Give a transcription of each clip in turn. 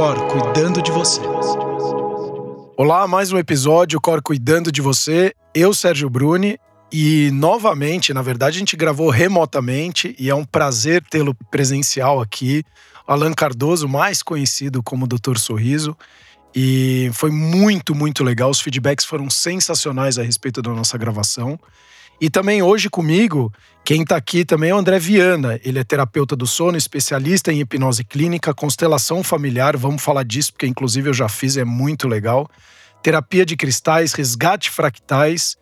Cor cuidando de você. Olá, mais um episódio Cor cuidando de você. Eu, Sérgio Bruni, e novamente, na verdade, a gente gravou remotamente e é um prazer tê-lo presencial aqui. Alan Cardoso, mais conhecido como Doutor Sorriso. E foi muito, muito legal. Os feedbacks foram sensacionais a respeito da nossa gravação. E também hoje comigo, quem está aqui também é o André Viana. Ele é terapeuta do sono, especialista em hipnose clínica, constelação familiar. Vamos falar disso, porque inclusive eu já fiz, é muito legal. Terapia de cristais, resgate fractais,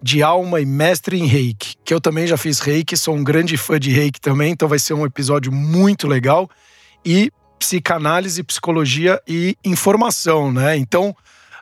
de alma e mestre em reiki. Que eu também já fiz reiki, sou um grande fã de reiki também, então vai ser um episódio muito legal. E psicanálise, psicologia e informação, né? Então,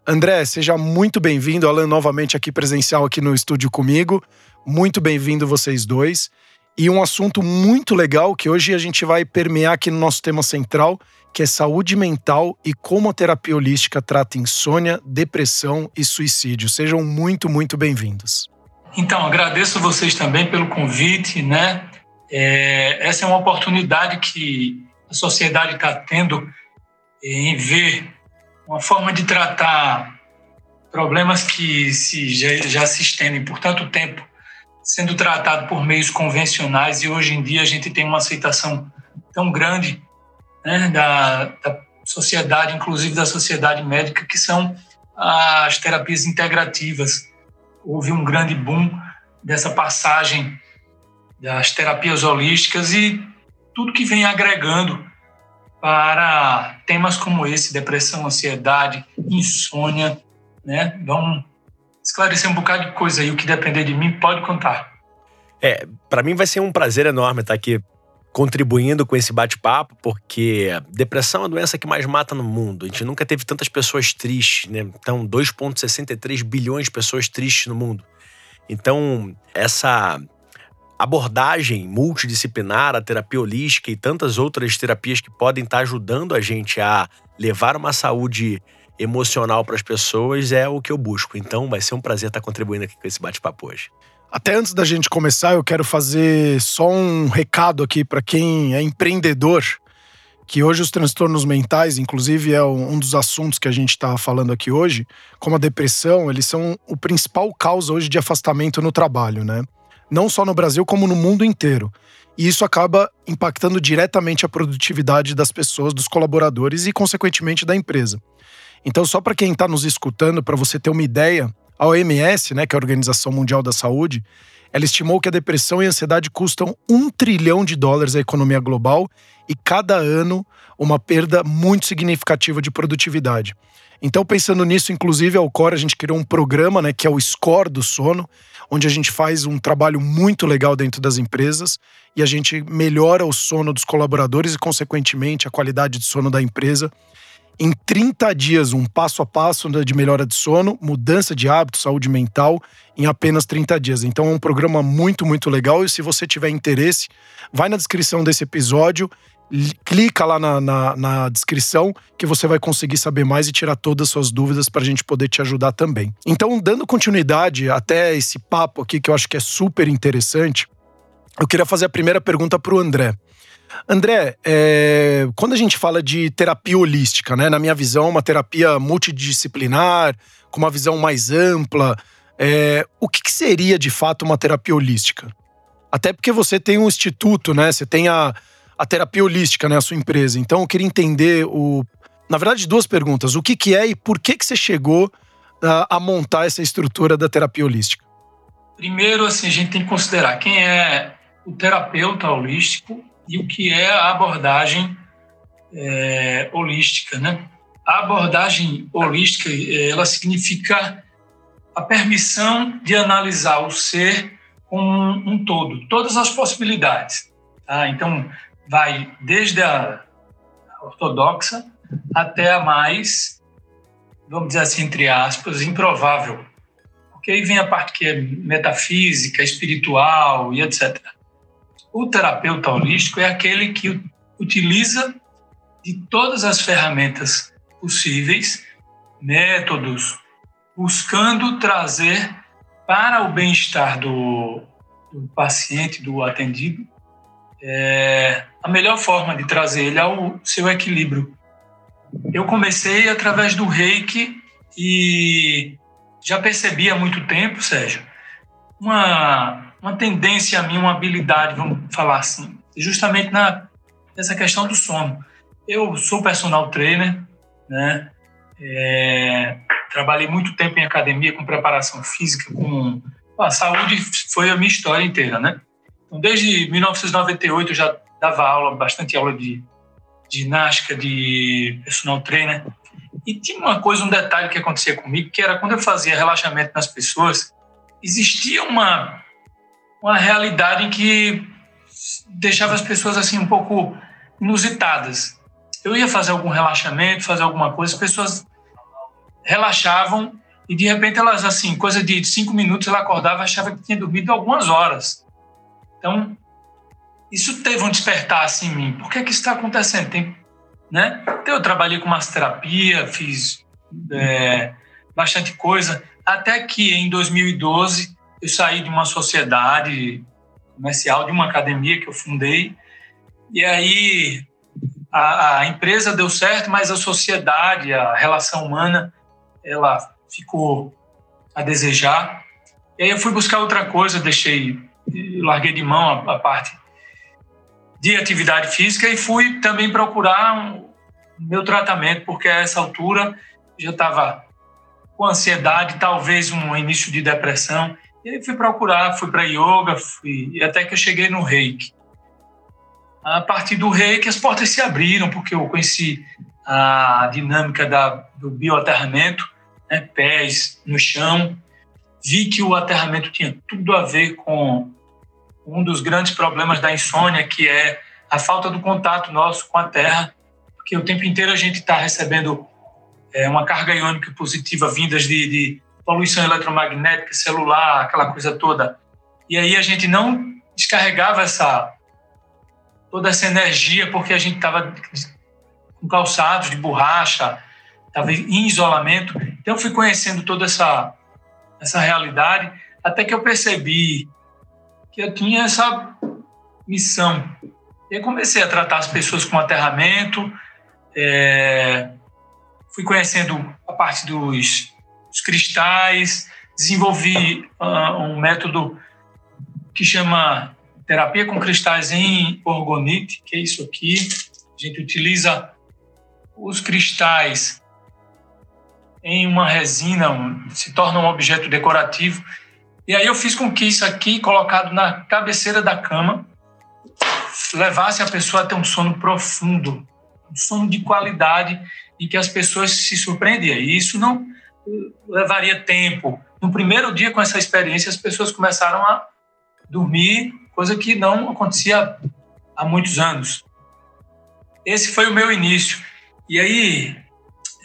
André, seja muito bem-vindo. Alan, novamente aqui presencial aqui no estúdio comigo. Muito bem-vindo vocês dois. E um assunto muito legal que hoje a gente vai permear aqui no nosso tema central, que é saúde mental e como a terapia holística trata insônia, depressão e suicídio. Sejam muito, muito bem-vindos. Então, agradeço vocês também pelo convite, né? É, essa é uma oportunidade que a sociedade está tendo em ver uma forma de tratar problemas que se, já, já se estendem por tanto tempo, sendo tratado por meios convencionais, e hoje em dia a gente tem uma aceitação tão grande né, da, da sociedade, inclusive da sociedade médica, que são as terapias integrativas. Houve um grande boom dessa passagem das terapias holísticas e tudo que vem agregando para temas como esse, depressão, ansiedade, insônia, né? Vamos esclarecer um bocado de coisa aí, o que depender de mim, pode contar. É, para mim vai ser um prazer enorme estar aqui contribuindo com esse bate-papo, porque depressão é a doença que mais mata no mundo. A gente nunca teve tantas pessoas tristes, né? Então, 2,63 bilhões de pessoas tristes no mundo. Então, essa abordagem multidisciplinar, a terapia holística e tantas outras terapias que podem estar ajudando a gente a levar uma saúde emocional para as pessoas é o que eu busco. Então vai ser um prazer estar contribuindo aqui com esse bate-papo hoje. Até antes da gente começar, eu quero fazer só um recado aqui para quem é empreendedor, que hoje os transtornos mentais, inclusive é um dos assuntos que a gente está falando aqui hoje, como a depressão, eles são o principal causa hoje de afastamento no trabalho, né? não só no Brasil, como no mundo inteiro. E isso acaba impactando diretamente a produtividade das pessoas, dos colaboradores e, consequentemente, da empresa. Então, só para quem está nos escutando, para você ter uma ideia, a OMS, né, que é a Organização Mundial da Saúde, ela estimou que a depressão e a ansiedade custam um trilhão de dólares à economia global e cada ano uma perda muito significativa de produtividade. Então, pensando nisso, inclusive, ao Core, a gente criou um programa, né, que é o Score do Sono, onde a gente faz um trabalho muito legal dentro das empresas e a gente melhora o sono dos colaboradores e, consequentemente, a qualidade de sono da empresa. Em 30 dias, um passo a passo de melhora de sono, mudança de hábito, saúde mental, em apenas 30 dias. Então é um programa muito, muito legal. E se você tiver interesse, vai na descrição desse episódio clica lá na, na, na, descrição que você vai conseguir saber mais e tirar todas as suas dúvidas para a gente poder te ajudar também. Então, dando continuidade até esse papo aqui que eu acho que é super interessante, eu queria fazer a primeira pergunta para o André. André, é, quando a gente fala de terapia holística, né, na minha visão, uma terapia multidisciplinar, com uma visão mais ampla, é, o que, que seria de fato uma terapia holística? Até porque você tem um instituto, né? Você tem a, a terapia holística, né, a sua empresa. Então eu queria entender o, na verdade, duas perguntas: o que, que é e por que que você chegou a, a montar essa estrutura da terapia holística? Primeiro, assim, a gente tem que considerar quem é o terapeuta holístico e o que é a abordagem é, holística, né? A abordagem holística, ela significa a permissão de analisar o ser como um, um todo, todas as possibilidades. Tá? Então, vai desde a ortodoxa até a mais, vamos dizer assim, entre aspas, improvável. Porque aí vem a parte que é metafísica, espiritual e etc. O terapeuta holístico é aquele que utiliza de todas as ferramentas possíveis, métodos, buscando trazer para o bem-estar do, do, paciente, do atendido, é, a melhor forma de trazer ele ao seu equilíbrio. Eu comecei através do reiki e já percebi há muito tempo, Sérgio, uma, uma tendência a mim, uma habilidade, vamos falar assim, justamente na, nessa questão do sono. Eu sou personal trainer, né? É, trabalhei muito tempo em academia com preparação física, com a saúde foi a minha história inteira, né? Então, desde 1998 eu já dava aula, bastante aula de, de ginástica, de personal trainer. E tinha uma coisa, um detalhe que acontecia comigo, que era quando eu fazia relaxamento nas pessoas, existia uma uma realidade que deixava as pessoas assim um pouco inusitadas. Eu ia fazer algum relaxamento, fazer alguma coisa, as pessoas relaxavam e de repente elas, assim, coisa de cinco minutos, ela acordava achava que tinha dormido algumas horas. Então, isso teve um despertar assim, em mim. Por que, que isso está acontecendo? Tem, né? Então, eu trabalhei com massoterapia, fiz é, bastante coisa, até que em 2012 eu saí de uma sociedade comercial, de uma academia que eu fundei, e aí a, a empresa deu certo, mas a sociedade, a relação humana ela ficou a desejar. E aí eu fui buscar outra coisa, deixei, larguei de mão a, a parte de atividade física e fui também procurar um, meu tratamento, porque a essa altura já estava com ansiedade, talvez um início de depressão. E aí fui procurar, fui para yoga, fui, até que eu cheguei no reiki. A partir do reiki, as portas se abriram, porque eu conheci a dinâmica da, do bioaterramento, né, pés no chão. Vi que o aterramento tinha tudo a ver com um dos grandes problemas da insônia, que é a falta do contato nosso com a Terra, porque o tempo inteiro a gente está recebendo é, uma carga iônica positiva vindas de, de poluição eletromagnética, celular, aquela coisa toda. E aí a gente não descarregava essa toda essa energia porque a gente estava com calçados de borracha, estava em isolamento. Então, eu fui conhecendo toda essa, essa realidade, até que eu percebi que eu tinha essa missão. E aí comecei a tratar as pessoas com aterramento, é, fui conhecendo a parte dos, dos cristais, desenvolvi uh, um método que chama terapia com cristais em orgonite, que é isso aqui. A gente utiliza os cristais em uma resina, se torna um objeto decorativo. E aí eu fiz com que isso aqui, colocado na cabeceira da cama, levasse a pessoa a ter um sono profundo, um sono de qualidade e que as pessoas se surpreendiam. E isso não levaria tempo. No primeiro dia com essa experiência, as pessoas começaram a dormir, coisa que não acontecia há muitos anos. Esse foi o meu início. E aí,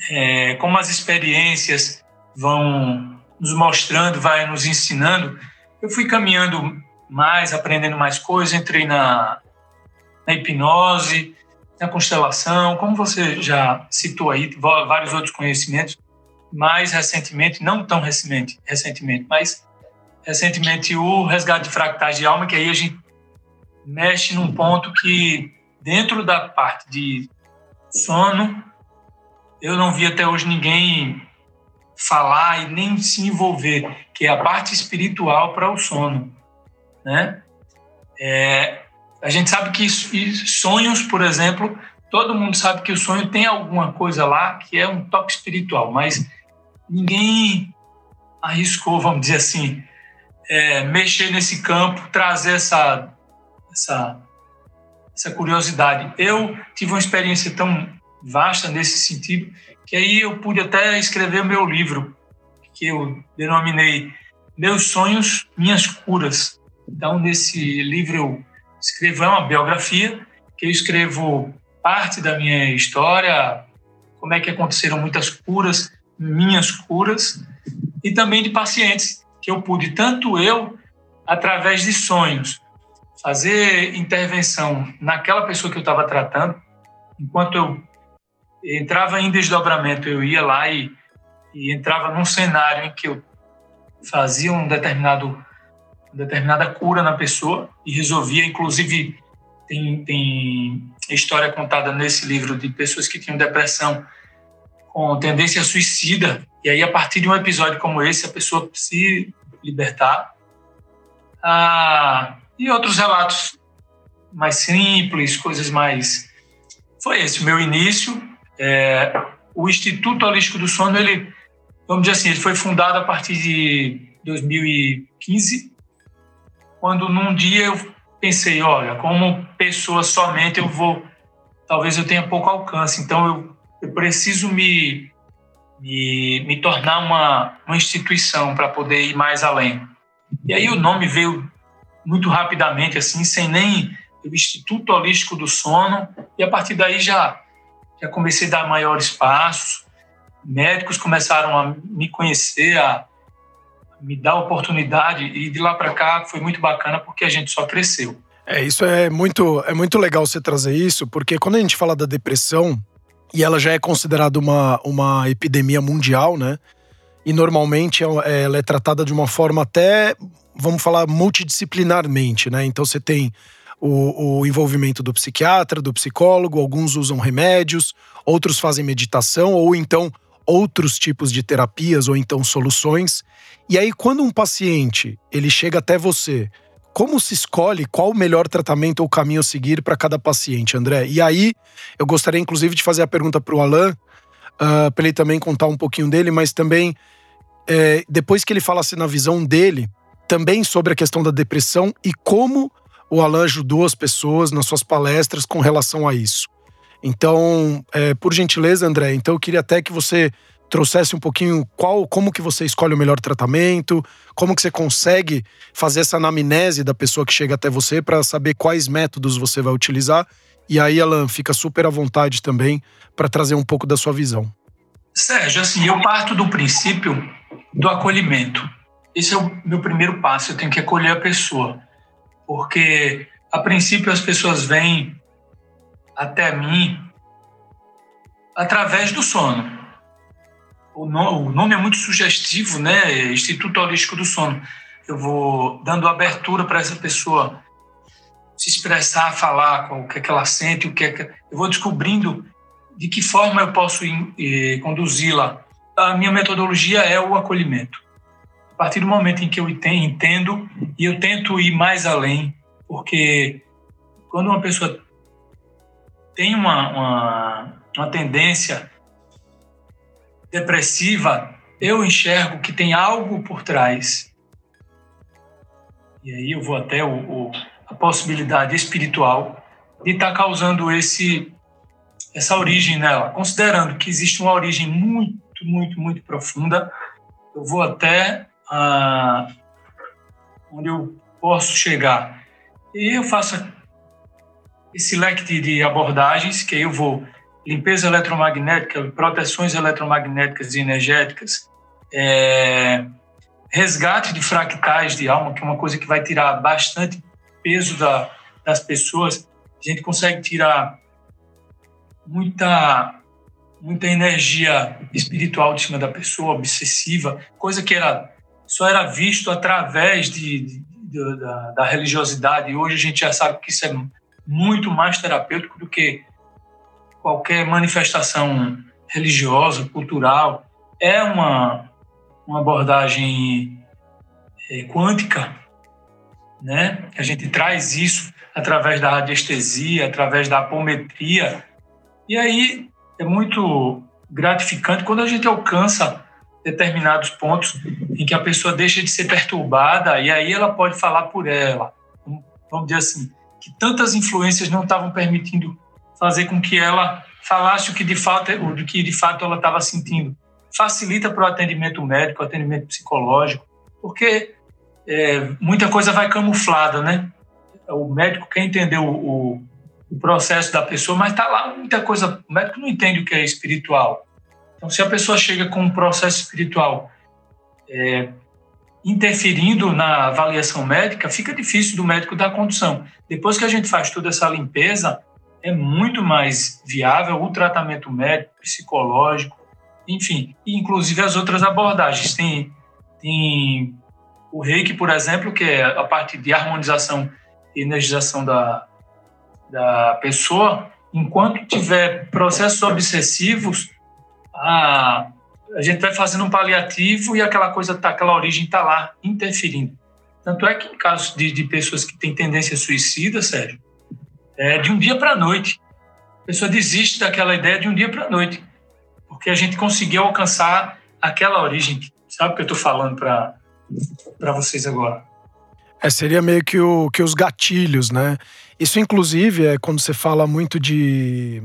é, como as experiências vão nos mostrando, vai nos ensinando, eu fui caminhando mais, aprendendo mais coisas, entrei na, na hipnose, na constelação, como você já citou aí, vários outros conhecimentos, mais recentemente, não tão recentemente, recentemente, mas recentemente o resgate de fractais de alma, que aí a gente mexe num ponto que dentro da parte de sono eu não vi até hoje ninguém falar e nem se envolver, que é a parte espiritual para o sono, né? É, a gente sabe que sonhos, por exemplo, todo mundo sabe que o sonho tem alguma coisa lá que é um toque espiritual, mas ninguém arriscou, vamos dizer assim, é, mexer nesse campo, trazer essa, essa, essa curiosidade. Eu tive uma experiência tão vasta nesse sentido, que aí eu pude até escrever o meu livro, que eu denominei Meus Sonhos, Minhas Curas. Então, nesse livro eu escrevo, é uma biografia, que eu escrevo parte da minha história, como é que aconteceram muitas curas, minhas curas, e também de pacientes que eu pude, tanto eu, através de sonhos, fazer intervenção naquela pessoa que eu estava tratando, enquanto eu entrava em desdobramento, eu ia lá e, e entrava num cenário em que eu fazia um determinado determinada cura na pessoa e resolvia, inclusive tem, tem história contada nesse livro de pessoas que tinham depressão com tendência suicida e aí a partir de um episódio como esse a pessoa se libertar. Ah, e outros relatos mais simples, coisas mais. Foi esse o meu início. É, o Instituto Holístico do Sono ele vamos dizer assim ele foi fundado a partir de 2015 quando num dia eu pensei, olha, como pessoa somente eu vou, talvez eu tenha pouco alcance, então eu, eu preciso me, me, me tornar uma, uma instituição para poder ir mais além. E aí o nome veio muito rapidamente, assim, sem nem o Instituto Holístico do Sono, e a partir daí já, já comecei a dar maiores passos, médicos começaram a me conhecer, a, me a oportunidade e de lá para cá foi muito bacana porque a gente só cresceu. É, isso é muito, é muito legal você trazer isso, porque quando a gente fala da depressão, e ela já é considerada uma, uma epidemia mundial, né? E normalmente é, ela é tratada de uma forma até, vamos falar, multidisciplinarmente, né? Então você tem o, o, envolvimento do psiquiatra, do psicólogo, alguns usam remédios, outros fazem meditação, ou então outros tipos de terapias, ou então soluções. E aí, quando um paciente ele chega até você, como se escolhe qual o melhor tratamento ou caminho a seguir para cada paciente, André? E aí, eu gostaria inclusive de fazer a pergunta para o Alain, uh, para ele também contar um pouquinho dele, mas também, é, depois que ele falasse na visão dele, também sobre a questão da depressão e como o Alain ajudou as pessoas nas suas palestras com relação a isso. Então, é, por gentileza, André, então eu queria até que você trouxesse um pouquinho qual, como que você escolhe o melhor tratamento, como que você consegue fazer essa anamnese da pessoa que chega até você para saber quais métodos você vai utilizar. E aí, Alan, fica super à vontade também para trazer um pouco da sua visão. Sérgio, assim, eu parto do princípio do acolhimento. Esse é o meu primeiro passo, eu tenho que acolher a pessoa. Porque, a princípio, as pessoas vêm até mim através do sono o nome é muito sugestivo, né? Instituto Holístico do Sono. Eu vou dando abertura para essa pessoa se expressar, falar o que é que ela sente, o que é que eu vou descobrindo de que forma eu posso conduzi-la. A minha metodologia é o acolhimento. A partir do momento em que eu entendo e eu tento ir mais além, porque quando uma pessoa tem uma, uma, uma tendência depressiva, eu enxergo que tem algo por trás. E aí eu vou até o, o, a possibilidade espiritual de estar tá causando esse essa origem nela, considerando que existe uma origem muito, muito, muito profunda. Eu vou até onde eu posso chegar. E eu faço esse leque de, de abordagens que eu vou limpeza eletromagnética, proteções eletromagnéticas e energéticas, é, resgate de fractais de alma, que é uma coisa que vai tirar bastante peso da, das pessoas. A gente consegue tirar muita muita energia espiritual de cima da pessoa, obsessiva, coisa que era só era visto através de, de, de da, da religiosidade. E hoje a gente já sabe que isso é muito mais terapêutico do que qualquer manifestação religiosa, cultural, é uma, uma abordagem é, quântica, né? A gente traz isso através da radiestesia, através da apometria, e aí é muito gratificante quando a gente alcança determinados pontos em que a pessoa deixa de ser perturbada e aí ela pode falar por ela. Vamos dizer assim, que tantas influências não estavam permitindo fazer com que ela falasse o que de fato, o que de fato ela estava sentindo. Facilita para o atendimento médico, atendimento psicológico, porque é, muita coisa vai camuflada, né? O médico quer entender o, o, o processo da pessoa, mas está lá muita coisa. O médico não entende o que é espiritual. Então, se a pessoa chega com um processo espiritual é, interferindo na avaliação médica, fica difícil do médico dar condução. Depois que a gente faz toda essa limpeza, é muito mais viável o tratamento médico, psicológico, enfim, inclusive as outras abordagens. Tem, tem o reiki, por exemplo, que é a parte de harmonização e energização da, da pessoa, enquanto tiver processos obsessivos, a, a gente vai fazendo um paliativo e aquela coisa, tá, aquela origem está lá interferindo. Tanto é que em casos de, de pessoas que têm tendência suicida, Sérgio, é de um dia para a noite. A pessoa desiste daquela ideia de um dia para a noite, porque a gente conseguiu alcançar aquela origem. Sabe o que eu estou falando para vocês agora? É, seria meio que, o, que os gatilhos, né? Isso, inclusive, é quando você fala muito de.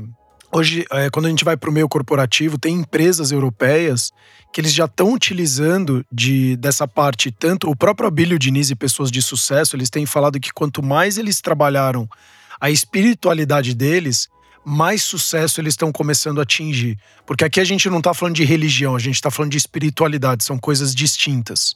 Hoje, é, quando a gente vai para o meio corporativo, tem empresas europeias que eles já estão utilizando de, dessa parte. Tanto o próprio Abílio Diniz e pessoas de sucesso, eles têm falado que quanto mais eles trabalharam a espiritualidade deles, mais sucesso eles estão começando a atingir. Porque aqui a gente não está falando de religião, a gente está falando de espiritualidade, são coisas distintas.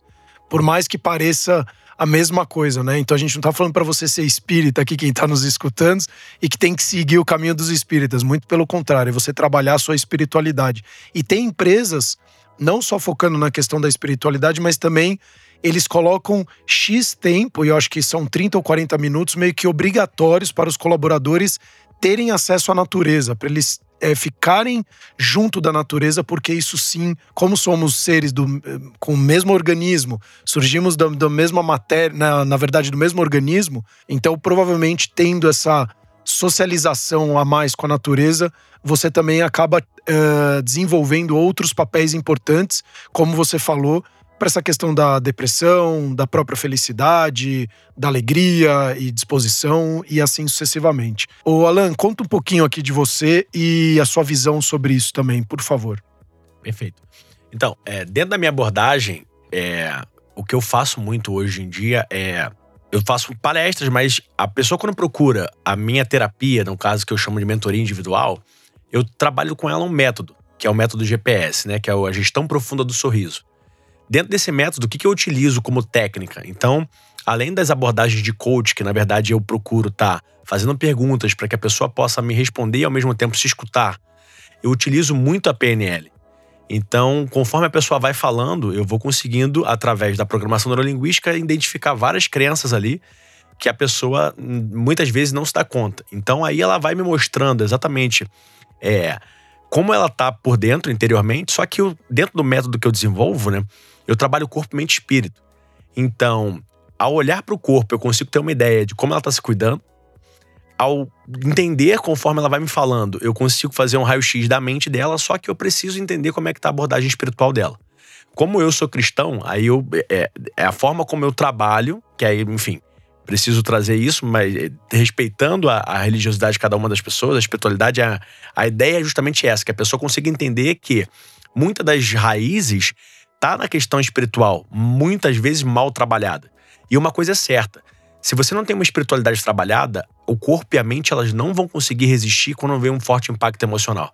Por mais que pareça a mesma coisa, né? Então a gente não tá falando para você ser espírita aqui, quem tá nos escutando, e que tem que seguir o caminho dos espíritas. Muito pelo contrário, é você trabalhar a sua espiritualidade. E tem empresas, não só focando na questão da espiritualidade, mas também eles colocam X tempo, e eu acho que são 30 ou 40 minutos, meio que obrigatórios para os colaboradores terem acesso à natureza, para eles é, ficarem junto da natureza, porque isso sim, como somos seres do, com o mesmo organismo, surgimos da, da mesma matéria, na, na verdade, do mesmo organismo, então provavelmente tendo essa socialização a mais com a natureza, você também acaba uh, desenvolvendo outros papéis importantes, como você falou, para essa questão da depressão, da própria felicidade, da alegria e disposição e assim sucessivamente. O Alan, conta um pouquinho aqui de você e a sua visão sobre isso também, por favor. Perfeito. Então, é, dentro da minha abordagem, é, o que eu faço muito hoje em dia é eu faço palestras, mas a pessoa quando procura a minha terapia, no caso que eu chamo de mentoria individual, eu trabalho com ela um método, que é o método GPS, né, que é a gestão profunda do sorriso. Dentro desse método, o que, que eu utilizo como técnica? Então, além das abordagens de coach, que na verdade eu procuro estar tá fazendo perguntas para que a pessoa possa me responder e ao mesmo tempo se escutar, eu utilizo muito a PNL. Então, conforme a pessoa vai falando, eu vou conseguindo, através da programação neurolinguística, identificar várias crenças ali que a pessoa muitas vezes não se dá conta. Então, aí ela vai me mostrando exatamente é, como ela tá por dentro, interiormente, só que eu, dentro do método que eu desenvolvo, né, eu trabalho corpo, mente e espírito. Então, ao olhar para o corpo, eu consigo ter uma ideia de como ela está se cuidando. Ao entender conforme ela vai me falando, eu consigo fazer um raio-x da mente dela, só que eu preciso entender como é que tá a abordagem espiritual dela. Como eu sou cristão, aí eu, é, é a forma como eu trabalho, que aí, enfim, preciso trazer isso, mas eh, respeitando a, a, religiosidade de cada uma das pessoas, a espiritualidade, a, a ideia é justamente essa, que a pessoa consiga entender que muitas das raízes tá na questão espiritual, muitas vezes mal trabalhada. E uma coisa é certa: se você não tem uma espiritualidade trabalhada, o corpo e a mente elas não vão conseguir resistir quando vem um forte impacto emocional.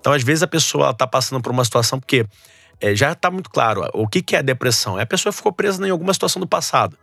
Então, às vezes, a pessoa está passando por uma situação porque é, já está muito claro o que, que é depressão. É a pessoa ficou presa em alguma situação do passado.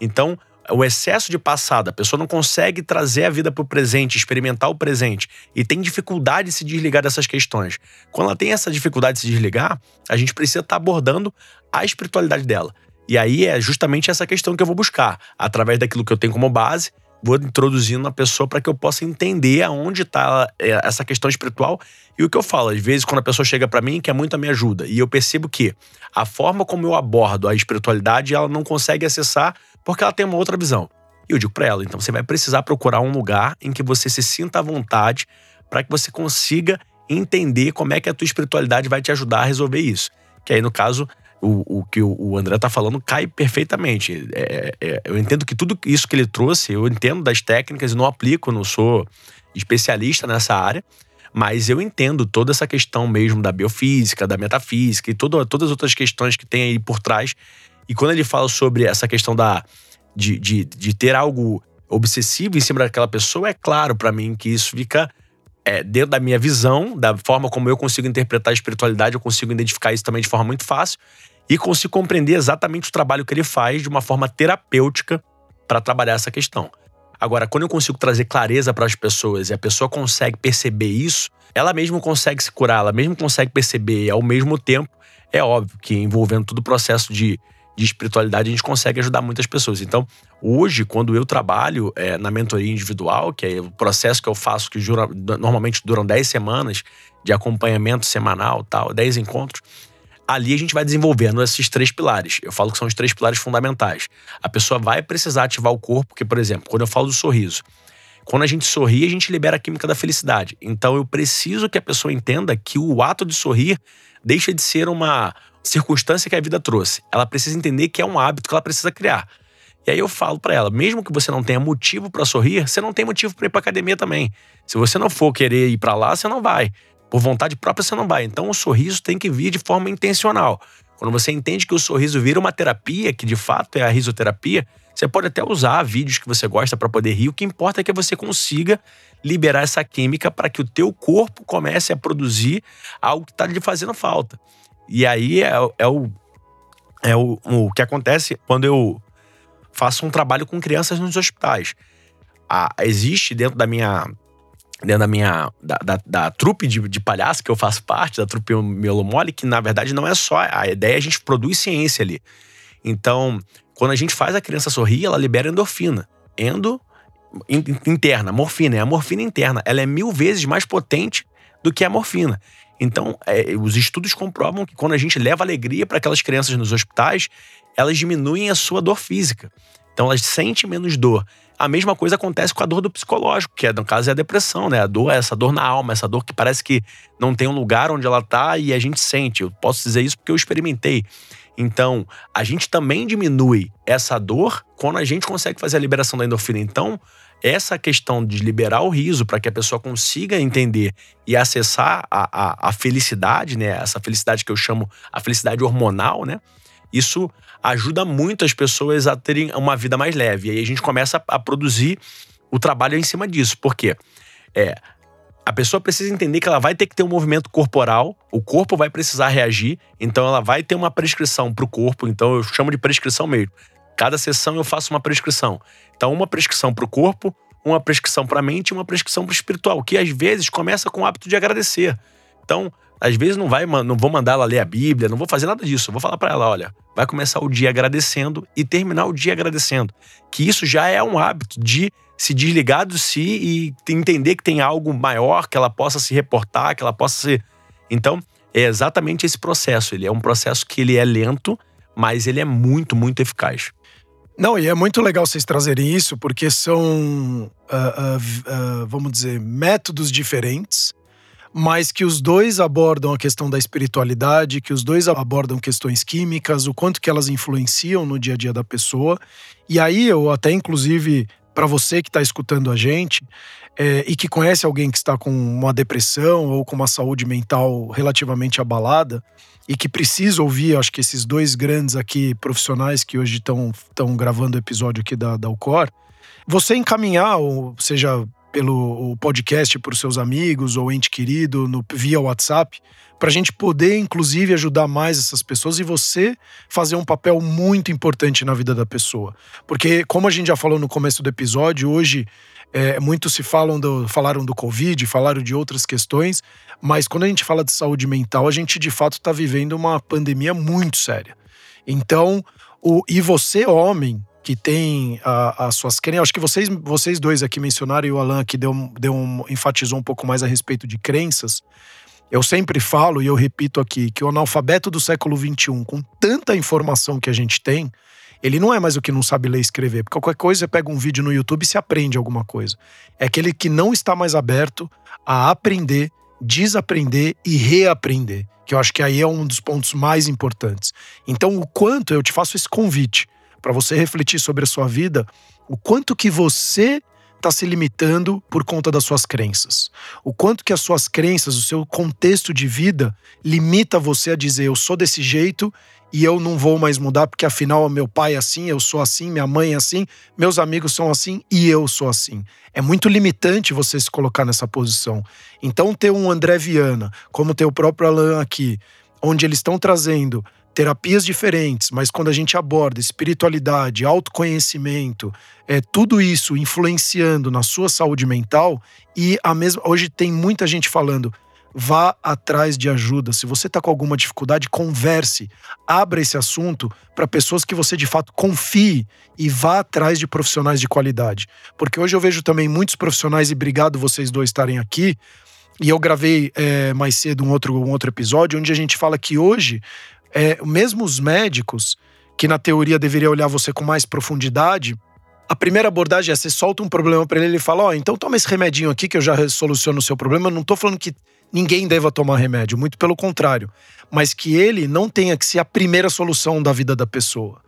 Então, o excesso de passado, a pessoa não consegue trazer a vida para o presente, experimentar o presente e tem dificuldade de se desligar dessas questões. Quando ela tem essa dificuldade de se desligar, a gente precisa estar tá abordando a espiritualidade dela. E aí é justamente essa questão que eu vou buscar, através daquilo que eu tenho como base, vou introduzindo a pessoa para que eu possa entender aonde está é, essa questão espiritual. E o que eu falo, às vezes, quando a pessoa chega para mim, quer muito a minha ajuda, e eu percebo que a forma como eu abordo a espiritualidade, ela não consegue acessar porque ela tem uma outra visão. E eu digo para ela, então você vai precisar procurar um lugar em que você se sinta à vontade para que você consiga entender como é que a tua espiritualidade vai te ajudar a resolver isso. Que aí, no caso, o, o que o André tá falando cai perfeitamente. É, é, eu entendo que tudo isso que ele trouxe, eu entendo das técnicas e não aplico, não sou especialista nessa área, mas eu entendo toda essa questão mesmo da biofísica, da metafísica e todo, todas as outras questões que tem aí por trás e quando ele fala sobre essa questão da, de, de, de ter algo obsessivo em cima daquela pessoa, é claro para mim que isso fica é, dentro da minha visão, da forma como eu consigo interpretar a espiritualidade, eu consigo identificar isso também de forma muito fácil e consigo compreender exatamente o trabalho que ele faz de uma forma terapêutica para trabalhar essa questão. Agora, quando eu consigo trazer clareza para as pessoas e a pessoa consegue perceber isso, ela mesma consegue se curar, ela mesma consegue perceber e ao mesmo tempo, é óbvio que envolvendo todo o processo de, de espiritualidade, a gente consegue ajudar muitas pessoas. Então, hoje, quando eu trabalho é, na mentoria individual, que é o processo que eu faço, que normalmente duram 10 semanas de acompanhamento semanal, tal, 10 encontros, ali a gente vai desenvolvendo esses três pilares. Eu falo que são os três pilares fundamentais. A pessoa vai precisar ativar o corpo, porque, por exemplo, quando eu falo do sorriso, quando a gente sorri, a gente libera a química da felicidade. Então eu preciso que a pessoa entenda que o ato de sorrir deixa de ser uma circunstância que a vida trouxe. Ela precisa entender que é um hábito que ela precisa criar. E aí eu falo para ela, mesmo que você não tenha motivo para sorrir, você não tem motivo para ir para academia também. Se você não for querer ir para lá, você não vai. Por vontade própria você não vai. Então o sorriso tem que vir de forma intencional. Quando você entende que o sorriso vira uma terapia, que de fato é a risoterapia, você pode até usar vídeos que você gosta para poder rir. O que importa é que você consiga liberar essa química para que o teu corpo comece a produzir algo que está lhe fazendo falta. E aí é, é, o, é o, o que acontece quando eu faço um trabalho com crianças nos hospitais. Ah, existe dentro da minha dentro da minha da, da, da trupe de, de palhaço que eu faço parte, da trupe Miolo Mole, que na verdade não é só a ideia, é a gente produz ciência ali. Então, quando a gente faz a criança sorrir, ela libera endorfina. Endo interna, morfina. É a morfina interna. Ela é mil vezes mais potente do que a morfina. Então, é, os estudos comprovam que quando a gente leva alegria para aquelas crianças nos hospitais, elas diminuem a sua dor física. Então, elas sentem menos dor. A mesma coisa acontece com a dor do psicológico, que é, no caso é a depressão, né? A dor é essa dor na alma, essa dor que parece que não tem um lugar onde ela tá e a gente sente. Eu posso dizer isso porque eu experimentei. Então, a gente também diminui essa dor quando a gente consegue fazer a liberação da endorfina. Então, essa questão de liberar o riso para que a pessoa consiga entender e acessar a, a, a, felicidade, né? Essa felicidade que eu chamo a felicidade hormonal, né? Isso ajuda muito as pessoas a terem uma vida mais leve. E aí a gente começa a, a produzir o trabalho em cima disso. Por quê? É, a pessoa precisa entender que ela vai ter que ter um movimento corporal, o corpo vai precisar reagir, então ela vai ter uma prescrição para o corpo, então eu chamo de prescrição mesmo. Cada sessão eu faço uma prescrição. Então, uma prescrição para o corpo, uma prescrição para a mente e uma prescrição para o espiritual, que às vezes começa com o hábito de agradecer. Então, às vezes não vai, não vou mandar ela ler a Bíblia, não vou fazer nada disso. Eu vou falar para ela, olha, vai começar o dia agradecendo e terminar o dia agradecendo. Que isso já é um hábito de se desligar de si e entender que tem algo maior que ela possa se reportar, que ela possa se. Então, é exatamente esse processo. Ele é um processo que ele é lento, mas ele é muito, muito eficaz. Não, e é muito legal vocês trazerem isso, porque são, uh, uh, uh, vamos dizer, métodos diferentes, mas que os dois abordam a questão da espiritualidade, que os dois abordam questões químicas, o quanto que elas influenciam no dia a dia da pessoa. E aí eu até, inclusive, para você que está escutando a gente é, e que conhece alguém que está com uma depressão ou com uma saúde mental relativamente abalada e que precisa ouvir, acho que esses dois grandes aqui profissionais que hoje estão gravando o episódio aqui da, da Ucor, você encaminhar, ou seja pelo podcast para os seus amigos ou ente querido no, via WhatsApp, para a gente poder, inclusive, ajudar mais essas pessoas e você fazer um papel muito importante na vida da pessoa. Porque, como a gente já falou no começo do episódio, hoje é, muitos se falam do, falaram do Covid, falaram de outras questões, mas quando a gente fala de saúde mental, a gente de fato está vivendo uma pandemia muito séria. Então, o, e você, homem, que tem as suas crenças. Acho que vocês, vocês dois aqui mencionaram e o Alan aqui deu, deu um, enfatizou um pouco mais a respeito de crenças. Eu sempre falo e eu repito aqui que o analfabeto do século XXI, com tanta informação que a gente tem, ele não é mais o que não sabe ler e escrever. Porque qualquer coisa você pega um vídeo no YouTube e se aprende alguma coisa. É aquele que não está mais aberto a aprender, desaprender e reaprender. Que eu acho que aí é um dos pontos mais importantes. Então, o quanto eu te faço esse convite para você refletir sobre a sua vida, o quanto que você está se limitando por conta das suas crenças. O quanto que as suas crenças, o seu contexto de vida limita você a dizer eu sou desse jeito e eu não vou mais mudar porque afinal meu pai é assim, eu sou assim, minha mãe é assim, meus amigos são assim e eu sou assim. É muito limitante você se colocar nessa posição. Então ter um André Viana, como ter o próprio Alan aqui, onde eles estão trazendo terapias diferentes, mas quando a gente aborda espiritualidade, autoconhecimento, é tudo isso influenciando na sua saúde mental e a mesma hoje tem muita gente falando vá atrás de ajuda. Se você está com alguma dificuldade, converse, abra esse assunto para pessoas que você de fato confie e vá atrás de profissionais de qualidade. Porque hoje eu vejo também muitos profissionais, e obrigado vocês dois estarem aqui. E eu gravei é, mais cedo um outro, um outro episódio onde a gente fala que hoje é, mesmo os médicos, que na teoria deveria olhar você com mais profundidade, a primeira abordagem é você solta um problema para ele, ele fala: Ó, oh, então toma esse remedinho aqui que eu já soluciono o seu problema. Eu não tô falando que ninguém deva tomar remédio, muito pelo contrário, mas que ele não tenha que ser a primeira solução da vida da pessoa.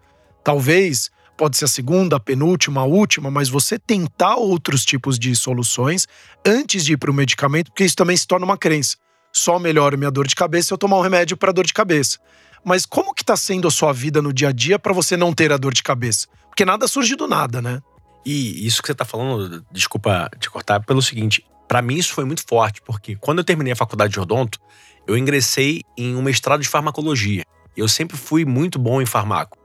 Talvez pode ser a segunda, a penúltima, a última, mas você tentar outros tipos de soluções antes de ir para o medicamento, porque isso também se torna uma crença. Só melhora minha dor de cabeça se eu tomar um remédio para dor de cabeça. Mas como que tá sendo a sua vida no dia a dia para você não ter a dor de cabeça? Porque nada surge do nada, né? E isso que você tá falando, desculpa te cortar, pelo seguinte, para mim isso foi muito forte, porque quando eu terminei a faculdade de odonto, eu ingressei em um mestrado de farmacologia. Eu sempre fui muito bom em farmaco.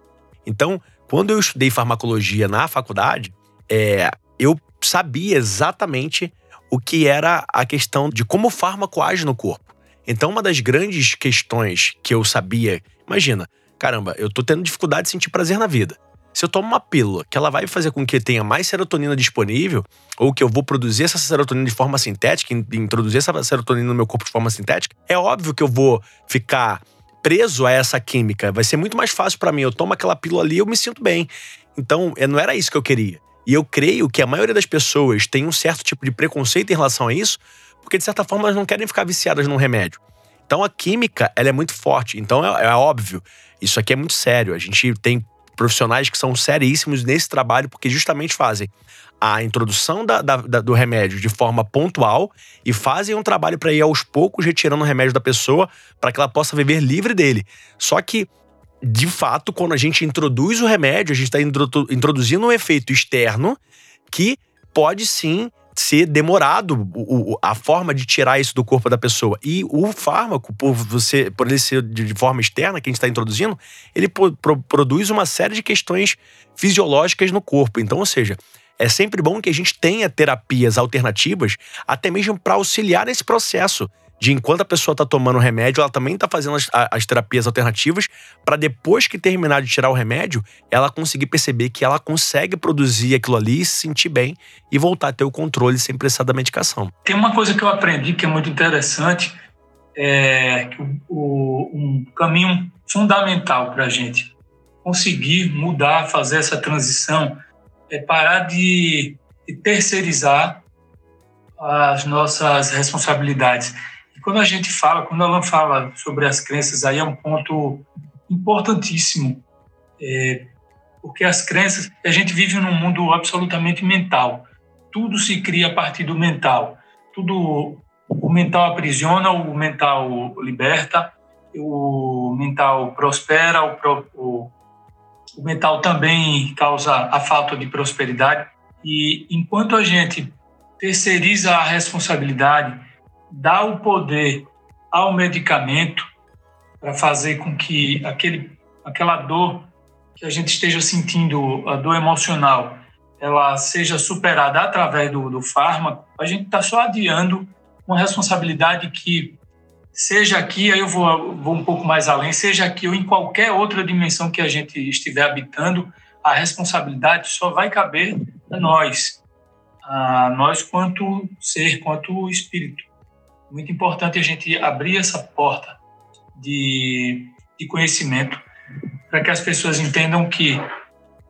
Então, quando eu estudei farmacologia na faculdade, é, eu sabia exatamente o que era a questão de como o fármaco age no corpo. Então, uma das grandes questões que eu sabia, imagina, caramba, eu tô tendo dificuldade de sentir prazer na vida. Se eu tomo uma pílula que ela vai fazer com que tenha mais serotonina disponível, ou que eu vou produzir essa serotonina de forma sintética, introduzir essa serotonina no meu corpo de forma sintética, é óbvio que eu vou ficar preso a essa química. Vai ser muito mais fácil para mim. Eu tomo aquela pílula ali e eu me sinto bem. Então, é, não era isso que eu queria. E eu creio que a maioria das pessoas tem um certo tipo de preconceito em relação a isso, porque de certa forma elas não querem ficar viciadas num remédio. Então a química, ela é muito forte. Então é, é óbvio, isso aqui é muito sério. A gente tem profissionais que são seríssimos nesse trabalho porque justamente fazem a introdução da, da, da, do remédio de forma pontual e fazem um trabalho para ir aos poucos retirando o remédio da pessoa para que ela possa viver livre dele. Só que, de fato, quando a gente introduz o remédio, a gente está introduzindo um efeito externo que pode sim ser demorado o, a forma de tirar isso do corpo da pessoa. E o fármaco, por você, por ele ser de forma externa que a gente está introduzindo, ele pro, pro, produz uma série de questões fisiológicas no corpo. Então, ou seja, é sempre bom que a gente tenha terapias alternativas, até mesmo para auxiliar nesse processo de enquanto a pessoa está tomando o remédio, ela também está fazendo as, as, terapias alternativas para depois que terminar de tirar o remédio, ela conseguir perceber que ela consegue produzir aquilo ali, se sentir bem e voltar a ter o controle sem precisar da medicação. Tem uma coisa que eu aprendi que é muito interessante, é o, um caminho fundamental para a gente conseguir mudar, fazer essa transição, é parar de, de terceirizar as nossas responsabilidades quando a gente fala, quando Alan fala sobre as crenças, aí é um ponto importantíssimo, é, porque as crenças, a gente vive num mundo absolutamente mental. Tudo se cria a partir do mental. Tudo, o mental aprisiona, o mental liberta, o mental prospera, o, o, o mental também causa a falta de prosperidade. E enquanto a gente terceiriza a responsabilidade dá o poder ao medicamento para fazer com que aquele, aquela dor que a gente esteja sentindo, a dor emocional, ela seja superada através do, do fármaco, a gente está só adiando uma responsabilidade que, seja aqui, aí eu vou, vou um pouco mais além, seja aqui ou em qualquer outra dimensão que a gente estiver habitando, a responsabilidade só vai caber a nós, a nós quanto ser, quanto espírito muito importante a gente abrir essa porta de, de conhecimento para que as pessoas entendam que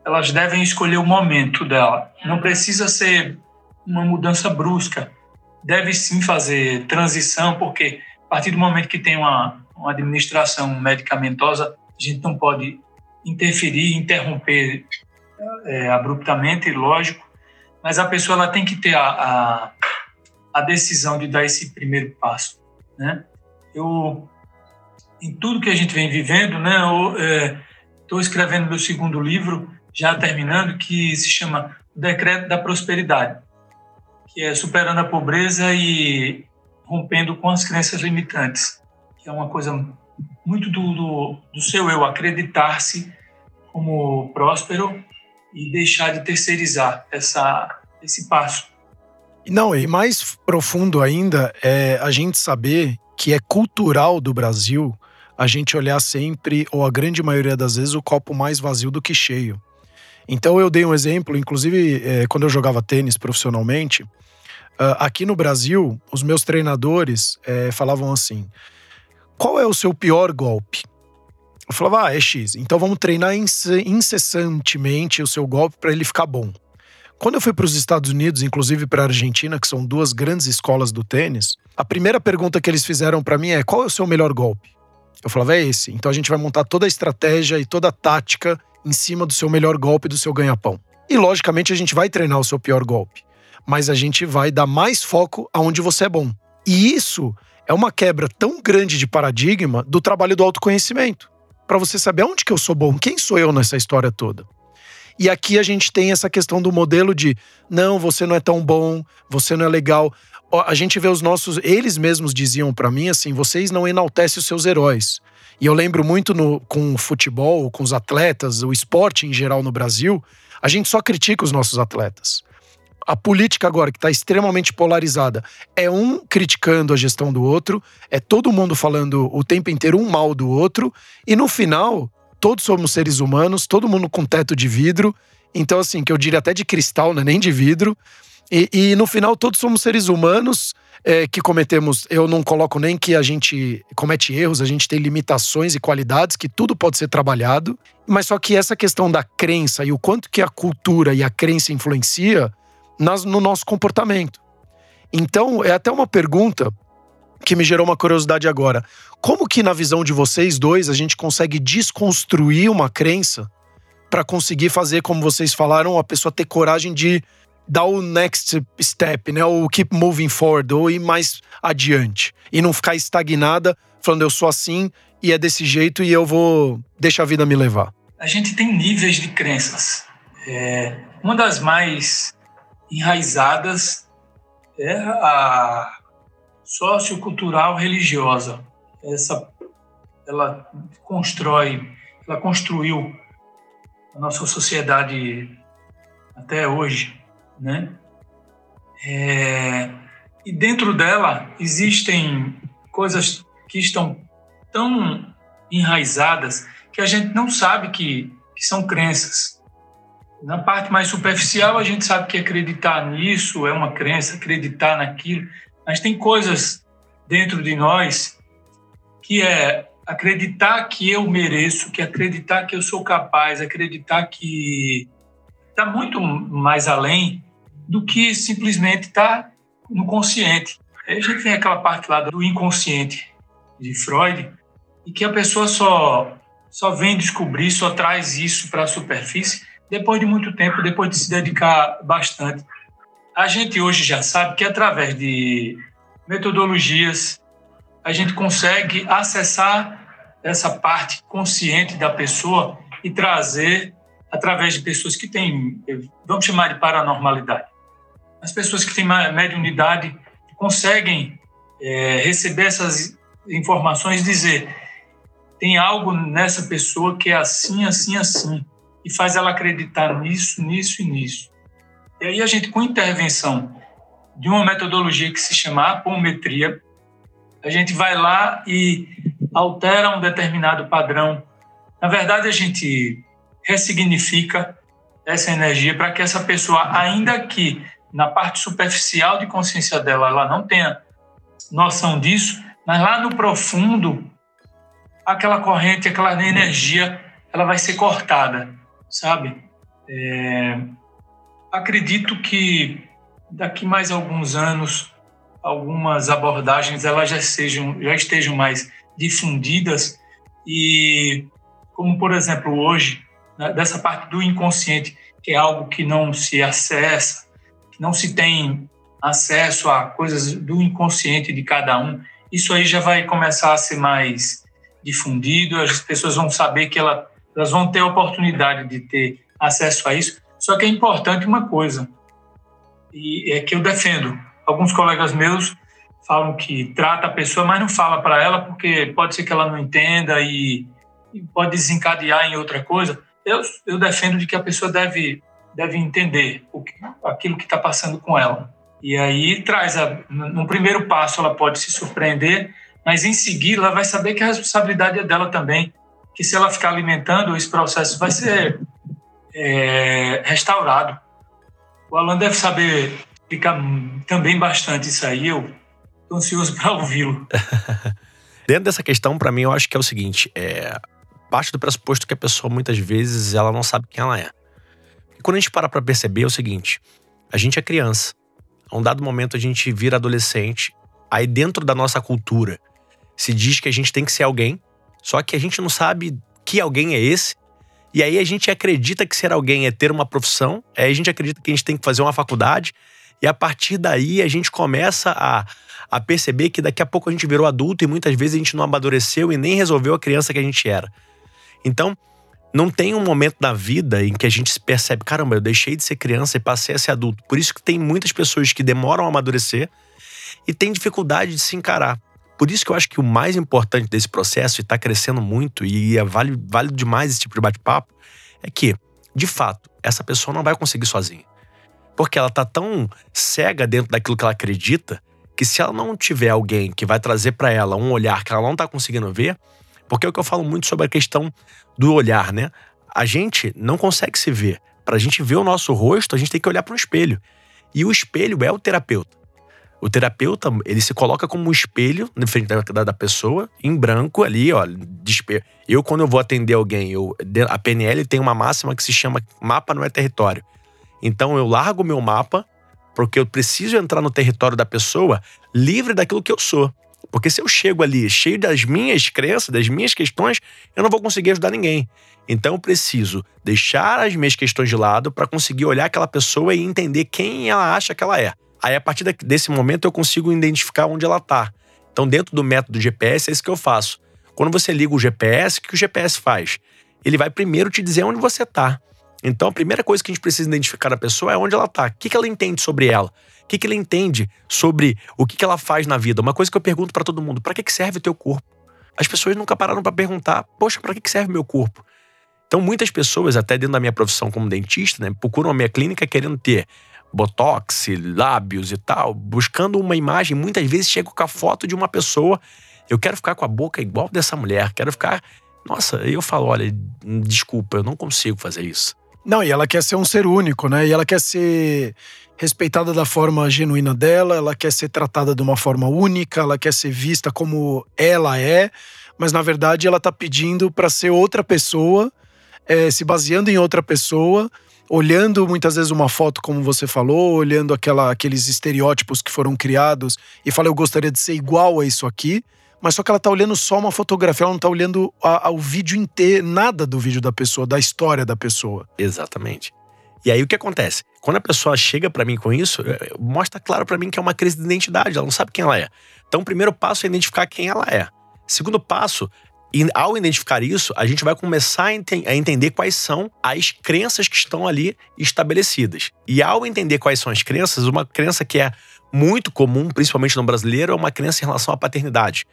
elas devem escolher o momento dela. Não precisa ser uma mudança brusca. Deve sim fazer transição, porque a partir do momento que tem uma, uma administração medicamentosa, a gente não pode interferir, interromper é, abruptamente, lógico, mas a pessoa ela tem que ter a, a a decisão de dar esse primeiro passo, né? Eu em tudo que a gente vem vivendo, né? Estou é, escrevendo meu segundo livro, já terminando, que se chama O Decreto da Prosperidade, que é superando a pobreza e rompendo com as crenças limitantes, que é uma coisa muito do, do, do seu eu, acreditar-se como próspero e deixar de terceirizar essa, esse passo. Não, e mais profundo ainda é a gente saber que é cultural do Brasil a gente olhar sempre, ou a grande maioria das vezes, o copo mais vazio do que cheio. Então eu dei um exemplo, inclusive é, quando eu jogava tênis profissionalmente, Uh, aqui no Brasil, os meus treinadores é, falavam assim: qual é o seu pior golpe? Eu falava, ah, é X. Então vamos treinar incessantemente o seu golpe para ele ficar bom. Quando eu fui para os Estados Unidos, inclusive para a Argentina, que são duas grandes escolas do tênis, a primeira pergunta que eles fizeram para mim é: qual é o seu melhor golpe? Eu falava, é esse. Então a gente vai montar toda a estratégia e toda a tática em cima do seu melhor golpe, do seu ganha-pão. E logicamente a gente vai treinar o seu pior golpe mas a gente vai dar mais foco aonde você é bom. E isso é uma quebra tão grande de paradigma do trabalho do autoconhecimento. Para você saber onde que eu sou bom, quem sou eu nessa história toda. E aqui a gente tem essa questão do modelo de não, você não é tão bom, você não é legal. A gente vê os nossos, eles mesmos diziam para mim assim, vocês não enaltecem os seus heróis. E eu lembro muito no, com o futebol, com os atletas, o esporte em geral no Brasil, a gente só critica os nossos atletas a política agora, que está extremamente polarizada, é um criticando a gestão do outro, é todo mundo falando o tempo inteiro um mal do outro, e no final, todos somos seres humanos, todo mundo com teto de vidro, então, assim, que eu diria até de cristal, né, nem de vidro, e, e no final, todos somos seres humanos é, que cometemos. Eu não coloco nem que a gente comete erros, a gente tem limitações e qualidades, que tudo pode ser trabalhado, mas só que essa questão da crença e o quanto que a cultura e a crença influencia nas, no nosso comportamento. Então, é até uma pergunta que me gerou uma curiosidade agora. Como que, na visão de vocês dois, a gente consegue desconstruir uma crença para conseguir fazer, como vocês falaram, a pessoa ter coragem de dar o next step, né? O keep moving forward, ou ir mais adiante. E não ficar estagnada, falando eu sou assim e é desse jeito e eu vou deixar a vida me levar. A gente tem níveis de crenças. É, uma das mais enraizadas é a sociocultural religiosa. Essa ela constrói, ela construiu a nossa sociedade até hoje, né? É, e dentro dela existem coisas que estão tão enraizadas que a gente não sabe que, que são crenças. Na parte mais superficial, a gente sabe que acreditar nisso é uma crença, acreditar naquilo, mas tem coisas dentro de nós que é acreditar que eu mereço, que acreditar que eu sou capaz, acreditar que está muito mais além do que simplesmente estar tá no consciente. Aí a gente tem aquela parte lá do inconsciente de Freud e que a pessoa só só vem descobrir, só traz isso para a superfície depois de muito tempo, depois de se dedicar bastante. A gente hoje já sabe que através de metodologias a gente consegue acessar essa parte consciente da pessoa e trazer através de pessoas que têm, vamos chamar de paranormalidade. As pessoas que têm mediunidade conseguem é, receber essas informações e dizer tem algo nessa pessoa que é assim, assim, assim e faz ela acreditar nisso, nisso e nisso. E aí a gente, com intervenção de uma metodologia que se chama apometria, a gente vai lá e altera um determinado padrão. Na verdade, a gente ressignifica essa energia para que essa pessoa, ainda que na parte superficial de consciência dela ela não tenha noção disso, mas lá no profundo, aquela corrente, aquela energia, ela vai ser cortada sabe? É, acredito que daqui mais alguns anos algumas abordagens elas já sejam já estejam mais difundidas e como por exemplo hoje né, dessa parte do inconsciente que é algo que não se acessa que não se tem acesso a coisas do inconsciente de cada um isso aí já vai começar a ser mais difundido, as pessoas vão saber que ela, elas vão ter a oportunidade de ter acesso a isso. Só que é importante uma coisa, e é que eu defendo. Alguns colegas meus falam que trata a pessoa, mas não fala para ela porque pode ser que ela não entenda e, e pode desencadear em outra coisa. Eu, eu defendo de que a pessoa deve deve entender o que, aquilo que está passando com ela. E aí traz a, no primeiro passo ela pode se surpreender, mas em seguida ela vai saber que a responsabilidade é dela também, que se ela ficar alimentando esse processo vai ser é, restaurado. O Alan deve saber explicar também bastante isso aí. Eu estou ansioso para ouvi-lo. Dentro dessa questão, para mim, eu acho que é o seguinte: é, parte do pressuposto que a pessoa muitas vezes ela não sabe quem ela é. E quando a gente para para perceber é o seguinte: a gente é criança. A um dado momento a gente vira adolescente. Aí dentro da nossa cultura se diz que a gente tem que ser alguém, só que a gente não sabe que alguém é esse. E aí a gente acredita que ser alguém é ter uma profissão, aí a gente acredita que a gente tem que fazer uma faculdade, e a partir daí a gente começa a, a perceber que daqui a pouco a gente virou adulto e muitas vezes a gente não amadureceu e nem resolveu a criança que a gente era. Então, não tem um momento na vida em que a gente se percebe, caramba, eu deixei de ser criança e passei a ser adulto. Por isso que tem muitas pessoas que demoram a amadurecer e têm dificuldade de se encarar. Por isso que eu acho que o mais importante desse processo, e está crescendo muito, e é válido, demais esse tipo de bate-papo, é que, de fato, essa pessoa não vai conseguir sozinha. Porque ela tá tão cega dentro daquilo que ela acredita, que se ela não tiver alguém que vai trazer para ela um olhar que ela não tá conseguindo ver, porque é o que eu falo muito sobre a questão do olhar, né? A gente não consegue se ver. Para a gente ver o nosso rosto, a gente tem que olhar para um espelho. E o espelho é o terapeuta. O terapeuta, ele se coloca como um espelho na frente da, da pessoa, em branco ali, ó. Eu, quando eu vou atender alguém, eu, a PNL tem uma máxima que se chama mapa não é território. Então eu largo meu mapa, porque eu preciso entrar no território da pessoa livre daquilo que eu sou. Porque se eu chego ali cheio das minhas crenças, das minhas questões, eu não vou conseguir ajudar ninguém. Então eu preciso deixar as minhas questões de lado para conseguir olhar aquela pessoa e entender quem ela acha que ela é. Aí, a partir desse momento, eu consigo identificar onde ela está. Então, dentro do método GPS, é isso que eu faço. Quando você liga o GPS, o que o GPS faz? Ele vai primeiro te dizer onde você está. Então, a primeira coisa que a gente precisa identificar na pessoa é onde ela está. O que, ela entende sobre ela? O que, ela entende sobre o que, ela faz na vida? Uma coisa que eu pergunto para todo mundo: para que, serve o teu corpo? As pessoas nunca pararam para perguntar: poxa, para que, serve o meu corpo? Então, muitas pessoas, até dentro da minha profissão como dentista, né, procuram a minha clínica querendo ter botox, lábios e tal, buscando uma imagem. Muitas vezes chego com a foto de uma pessoa. Eu quero ficar com a boca igual dessa mulher, quero ficar. Nossa, eu falo: olha, desculpa, eu não consigo fazer isso. Não, e ela quer ser um ser único, né? E ela quer ser respeitada da forma genuína dela, ela quer ser tratada de uma forma única, ela quer ser vista como ela é, mas na verdade ela tá pedindo para ser outra pessoa, é, se baseando em outra pessoa olhando muitas vezes uma foto, como você falou, olhando aquela, aqueles estereótipos que foram criados e fala, eu gostaria de ser igual a isso aqui, mas só que ela tá olhando só uma fotografia, ela não tá olhando a, a, o vídeo inteiro, nada do vídeo da pessoa, da história da pessoa. Exatamente. E aí o que acontece? Quando a pessoa chega para mim com isso, é, mostra claro para mim que é uma crise de identidade, ela não sabe quem ela é. Então o primeiro passo é identificar quem ela é. Segundo passo e ao identificar isso, a gente vai começar a, ente a, entender quais são as crenças que estão ali estabelecidas. E ao entender quais são as crenças, uma crença que é muito comum, principalmente no brasileiro, é uma crença em relação à paternidade.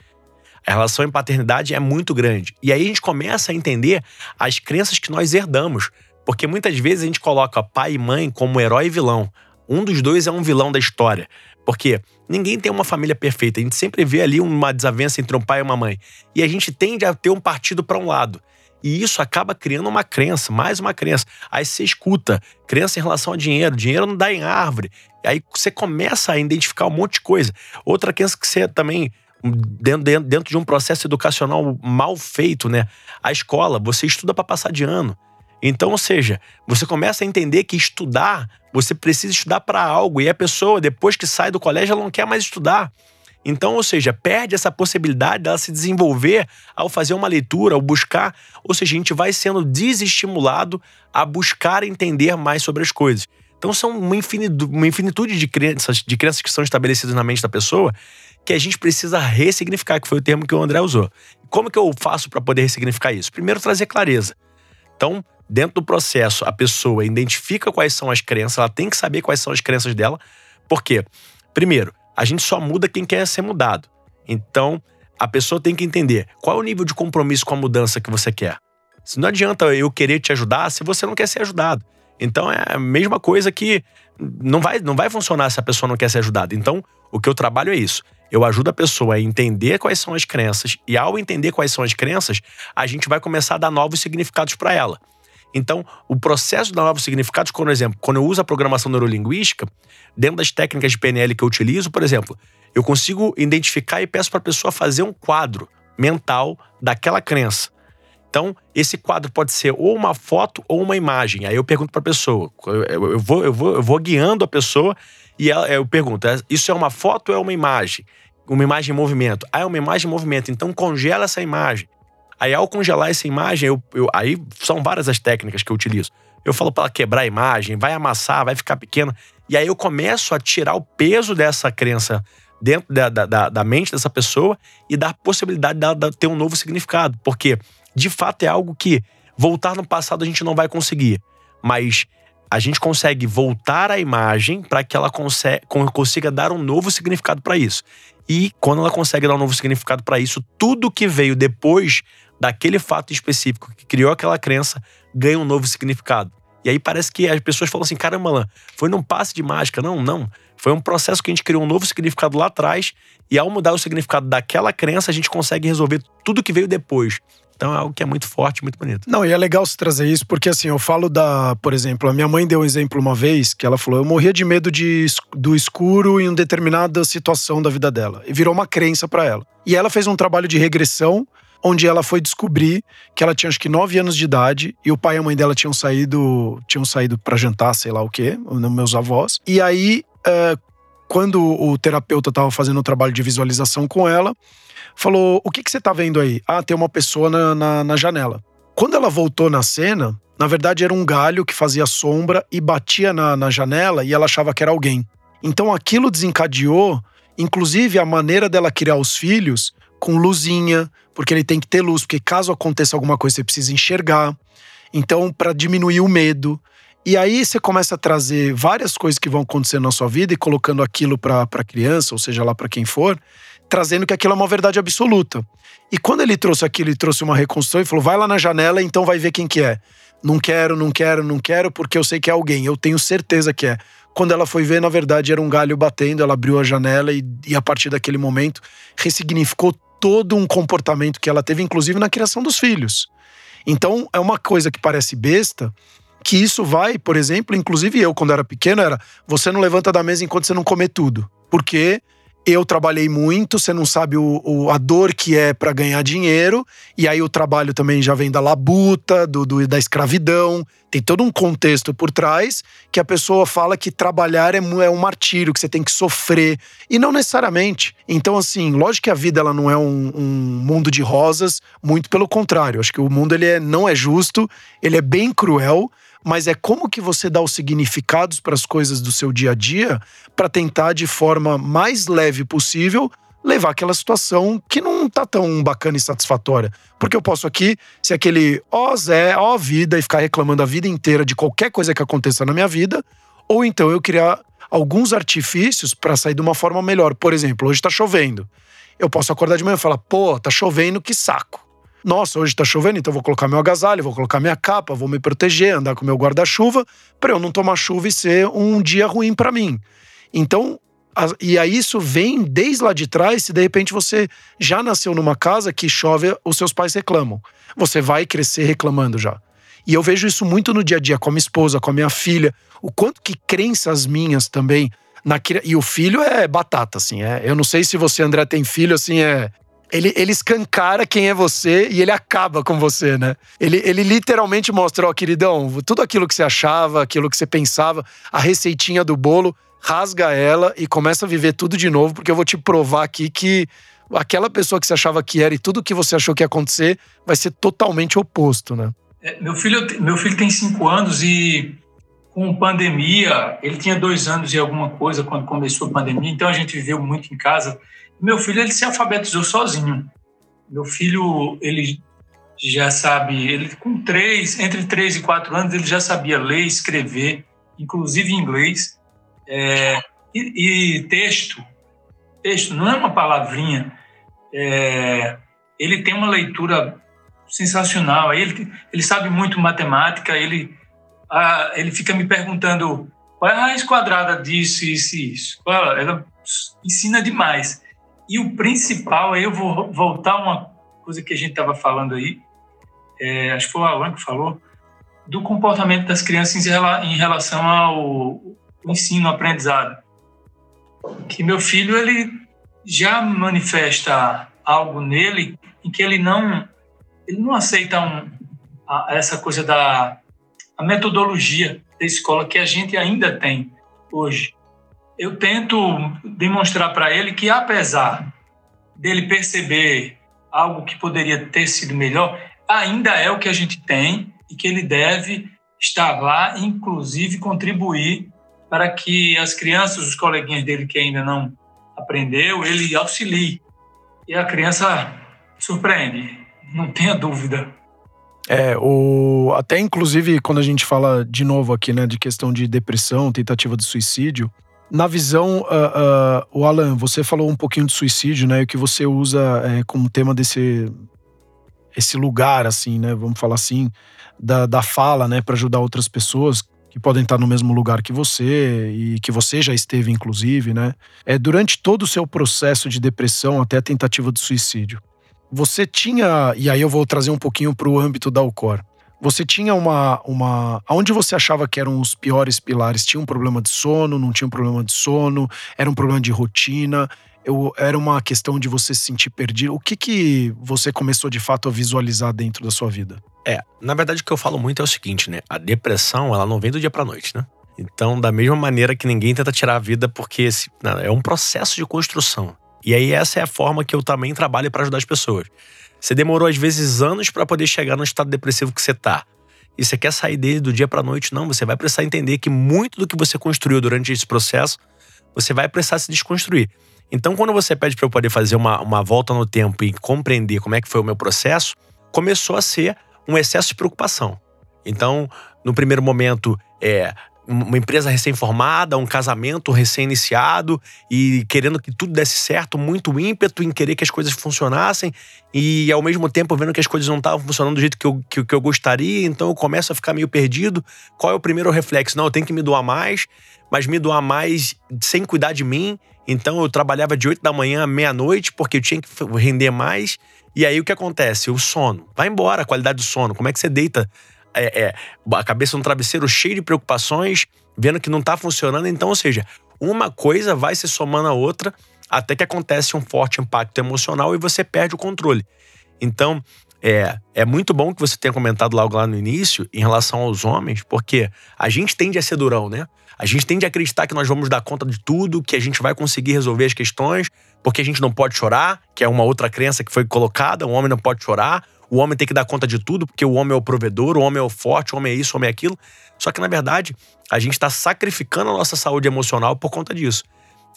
A relação em paternidade é muito grande. E aí a gente começa a entender as crenças que nós herdamos. Porque muitas vezes a gente coloca pai e mãe como herói e vilão. Um dos dois é um vilão da história. Porque ninguém tem uma família perfeita. A gente sempre vê ali uma desavença entre um pai e uma mãe. E a gente tende a ter um partido para um lado. E isso acaba criando uma crença, mais uma crença. Aí você escuta, crença em relação ao dinheiro, dinheiro não dá em árvore. Aí você começa a identificar um monte de coisa. Outra crença que você também, dentro de um processo educacional mal feito, né? A escola, você estuda para passar de ano. Então, ou seja, você começa a entender que estudar, você precisa estudar para algo e a pessoa, depois que sai do colégio, ela não quer mais estudar. Então, ou seja, perde essa possibilidade dela se desenvolver ao fazer uma leitura, ao buscar. Ou seja, a gente vai sendo desestimulado a buscar entender mais sobre as coisas. Então, são uma infinitude, uma infinitude de crenças, de crenças que são estabelecidas na mente da pessoa que a gente precisa ressignificar, que foi o termo que o André usou. como que eu faço para poder ressignificar isso? Primeiro, trazer clareza. Então, dentro do processo, a pessoa identifica quais são as crenças, ela tem que saber quais são as crenças dela. Por quê? Primeiro, a gente só muda quem quer ser mudado. Então, a pessoa tem que entender qual é o nível de compromisso com a mudança que você quer. Se não adianta eu querer te ajudar se você não quer ser ajudado. Então é a mesma coisa que não vai, não vai funcionar se a pessoa não quer ser ajudada. Então, o que eu trabalho é isso. Eu ajudo a pessoa a entender quais são as crenças, e ao entender quais são as crenças, a gente vai começar a dar novos significados para ela. Então, o processo dar novos significados, por exemplo, quando eu uso a programação neurolinguística, dentro das técnicas de PNL que eu utilizo, por exemplo, eu consigo identificar e peço para a pessoa fazer um quadro mental daquela crença. Então, esse quadro pode ser ou uma foto ou uma imagem. Aí eu pergunto para a pessoa, eu, eu, vou, eu, vou, eu vou guiando a pessoa e ela, eu pergunto: é, isso é uma foto ou é uma imagem? Uma imagem em movimento. Ah, é uma imagem em movimento, então congela essa imagem. Aí, ao congelar essa imagem, eu, eu, aí são várias as técnicas que eu utilizo. Eu falo para ela quebrar a imagem, vai amassar, vai ficar pequena. E aí eu começo a tirar o peso dessa crença dentro da, da, da mente dessa pessoa e dar possibilidade dela ter um novo significado. Porque de fato é algo que voltar no passado a gente não vai conseguir, mas a gente consegue voltar a imagem para que ela consiga dar um novo significado para isso. E quando ela consegue dar um novo significado para isso, tudo que veio depois daquele fato específico que criou aquela crença ganha um novo significado. E aí parece que as pessoas falam assim: caramba, Alan, foi num passe de mágica. Não, não. Foi um processo que a gente criou um novo significado lá atrás, e ao mudar o significado daquela crença, a gente consegue resolver tudo que veio depois. Então é algo que é muito forte, muito bonito. Não, e é legal se trazer isso, porque assim, eu falo da. Por exemplo, a minha mãe deu um exemplo uma vez que ela falou: eu morria de medo de, do escuro em uma determinada situação da vida dela. E virou uma crença para ela. E ela fez um trabalho de regressão onde ela foi descobrir que ela tinha acho que 9 anos de idade e o pai e a mãe dela tinham saído tinham saído para jantar, sei lá o quê, meus avós. E aí, é, quando o terapeuta estava fazendo o trabalho de visualização com ela, falou: O que, que você tá vendo aí? Ah, tem uma pessoa na, na, na janela. Quando ela voltou na cena, na verdade era um galho que fazia sombra e batia na, na janela e ela achava que era alguém. Então aquilo desencadeou, inclusive, a maneira dela criar os filhos com luzinha, porque ele tem que ter luz, porque caso aconteça alguma coisa você precisa enxergar. Então, para diminuir o medo. E aí você começa a trazer várias coisas que vão acontecer na sua vida e colocando aquilo para a criança, ou seja lá para quem for, trazendo que aquilo é uma verdade absoluta. E quando ele trouxe aquilo, ele trouxe uma reconstrução e falou: vai lá na janela, então vai ver quem que é. Não quero, não quero, não quero, porque eu sei que é alguém, eu tenho certeza que é. Quando ela foi ver, na verdade, era um galho batendo, ela abriu a janela e, e a partir daquele momento ressignificou todo um comportamento que ela teve, inclusive na criação dos filhos. Então, é uma coisa que parece besta, que isso vai, por exemplo, inclusive eu, quando era pequeno, era você não levanta da mesa enquanto você não comer tudo. Porque eu trabalhei muito, você não sabe o, o a dor que é para ganhar dinheiro, e aí o trabalho também já vem da labuta, do, do, da escravidão, tem todo um contexto por trás que a pessoa fala que trabalhar é, é um martírio, que você tem que sofrer, e não necessariamente. Então, assim, lógico que a vida ela não é um, um mundo de rosas, muito pelo contrário, acho que o mundo ele é, não é justo, ele é bem cruel, mas é como que você dá os significados para as coisas do seu dia a dia para tentar de forma mais leve possível levar aquela situação que não tá tão bacana e satisfatória. Porque eu posso aqui ser aquele ó Zé, ó vida e ficar reclamando a vida inteira de qualquer coisa que aconteça na minha vida, ou então eu criar alguns artifícios para sair de uma forma melhor. Por exemplo, hoje tá chovendo. Eu posso acordar de manhã e falar: "Pô, tá chovendo, que saco". Nossa, hoje tá chovendo, então vou colocar meu agasalho, vou colocar minha capa, vou me proteger, andar com meu guarda-chuva, para eu não tomar chuva e ser um dia ruim para mim. Então, e aí isso vem desde lá de trás, se de repente você já nasceu numa casa que chove, os seus pais reclamam. Você vai crescer reclamando já. E eu vejo isso muito no dia a dia com a minha esposa, com a minha filha, o quanto que crenças minhas também na, e o filho é batata, assim. É, eu não sei se você, André, tem filho, assim, é ele, ele escancara quem é você e ele acaba com você, né? Ele, ele literalmente mostra, ó, queridão, tudo aquilo que você achava, aquilo que você pensava, a receitinha do bolo, rasga ela e começa a viver tudo de novo, porque eu vou te provar aqui que aquela pessoa que você achava que era e tudo que você achou que ia acontecer vai ser totalmente oposto, né? É, meu, filho, meu filho tem cinco anos e com pandemia, ele tinha dois anos e alguma coisa quando começou a pandemia, então a gente viveu muito em casa meu filho ele se alfabetizou sozinho. Meu filho, ele já sabe, ele com três, entre três e quatro anos, ele já sabia ler, escrever, inclusive inglês, é, e, e, texto. Texto não é uma palavrinha. É, ele tem uma leitura sensacional. Ele, ele sabe muito matemática. Ele, a, ele fica me perguntando qual é a raiz quadrada disso, isso e isso. Ela ensina demais. E o principal, aí eu vou voltar a uma coisa que a gente estava falando aí, é, acho que foi o Alan que falou, do comportamento das crianças em relação ao ensino, aprendizado. Que meu filho, ele já manifesta algo nele em que ele não ele não aceita um, a, essa coisa da metodologia da escola que a gente ainda tem hoje. Eu tento demonstrar para ele que apesar dele perceber algo que poderia ter sido melhor, ainda é o que a gente tem e que ele deve estar lá, inclusive contribuir para que as crianças, os coleguinhas dele que ainda não aprendeu, ele auxilie. E a criança surpreende, não tenha dúvida. É, o, até inclusive quando a gente fala de novo aqui, né, de questão de depressão, tentativa de suicídio, na visão, uh, uh, o Alan, você falou um pouquinho de suicídio, né, o que você usa é, como tema desse esse lugar, assim, né? Vamos falar assim, da, da fala, né? Para ajudar outras pessoas que podem estar no mesmo lugar que você e que você já esteve, inclusive, né? É, durante todo o seu processo de depressão até a tentativa de suicídio, você tinha, e aí eu vou trazer um pouquinho para o âmbito da Alcor, você tinha uma, uma. Onde você achava que eram os piores pilares? Tinha um problema de sono? Não tinha um problema de sono? Era um problema de rotina? eu, era uma questão de você se sentir perdido. O que, que você começou de fato a visualizar dentro da sua vida? É, na verdade o que eu falo muito é o seguinte, né? A depressão, ela não vem do dia pra noite, né? Então, da mesma maneira que ninguém tenta tirar a vida, porque esse, não, é um processo de construção. E aí essa é a forma que eu também trabalho para ajudar as pessoas. Você demorou às vezes anos para poder chegar no estado depressivo que você tá. E você quer sair dele do dia para noite? Não, você vai precisar entender que muito do que você construiu durante esse processo, você vai precisar se desconstruir. Então, quando você pede para eu poder fazer uma, uma volta no tempo e compreender como é que foi o meu processo, começou a ser um excesso de preocupação. Então, no primeiro momento, é uma empresa recém-formada, um casamento recém-iniciado e querendo que tudo desse certo, muito ímpeto em querer que as coisas funcionassem e ao mesmo tempo vendo que as coisas não estavam funcionando do jeito que eu, que, que eu gostaria, então eu começo a ficar meio perdido. Qual é o primeiro reflexo? Não, eu tenho que me doar mais, mas me doar mais sem cuidar de mim então eu trabalhava de 8 da manhã à meia-noite porque eu tinha que render mais. E aí o que acontece? O sono. Vai embora a qualidade do sono. Como é que você deita é, é, a cabeça no travesseiro cheio de preocupações, vendo que não está funcionando? Então, ou seja, uma coisa vai se somando à outra até que acontece um forte impacto emocional e você perde o controle. Então, é, é muito bom que você tenha comentado logo lá no início em relação aos homens, porque a gente tende a ser durão, né? A gente tende a acreditar que nós vamos dar conta de tudo, que a gente vai conseguir resolver as questões, porque a gente não pode chorar, que é uma outra crença que foi colocada: o homem não pode chorar, o homem tem que dar conta de tudo, porque o homem é o provedor, o homem é o forte, o homem é isso, o homem é aquilo. Só que, na verdade, a gente está sacrificando a nossa saúde emocional por conta disso.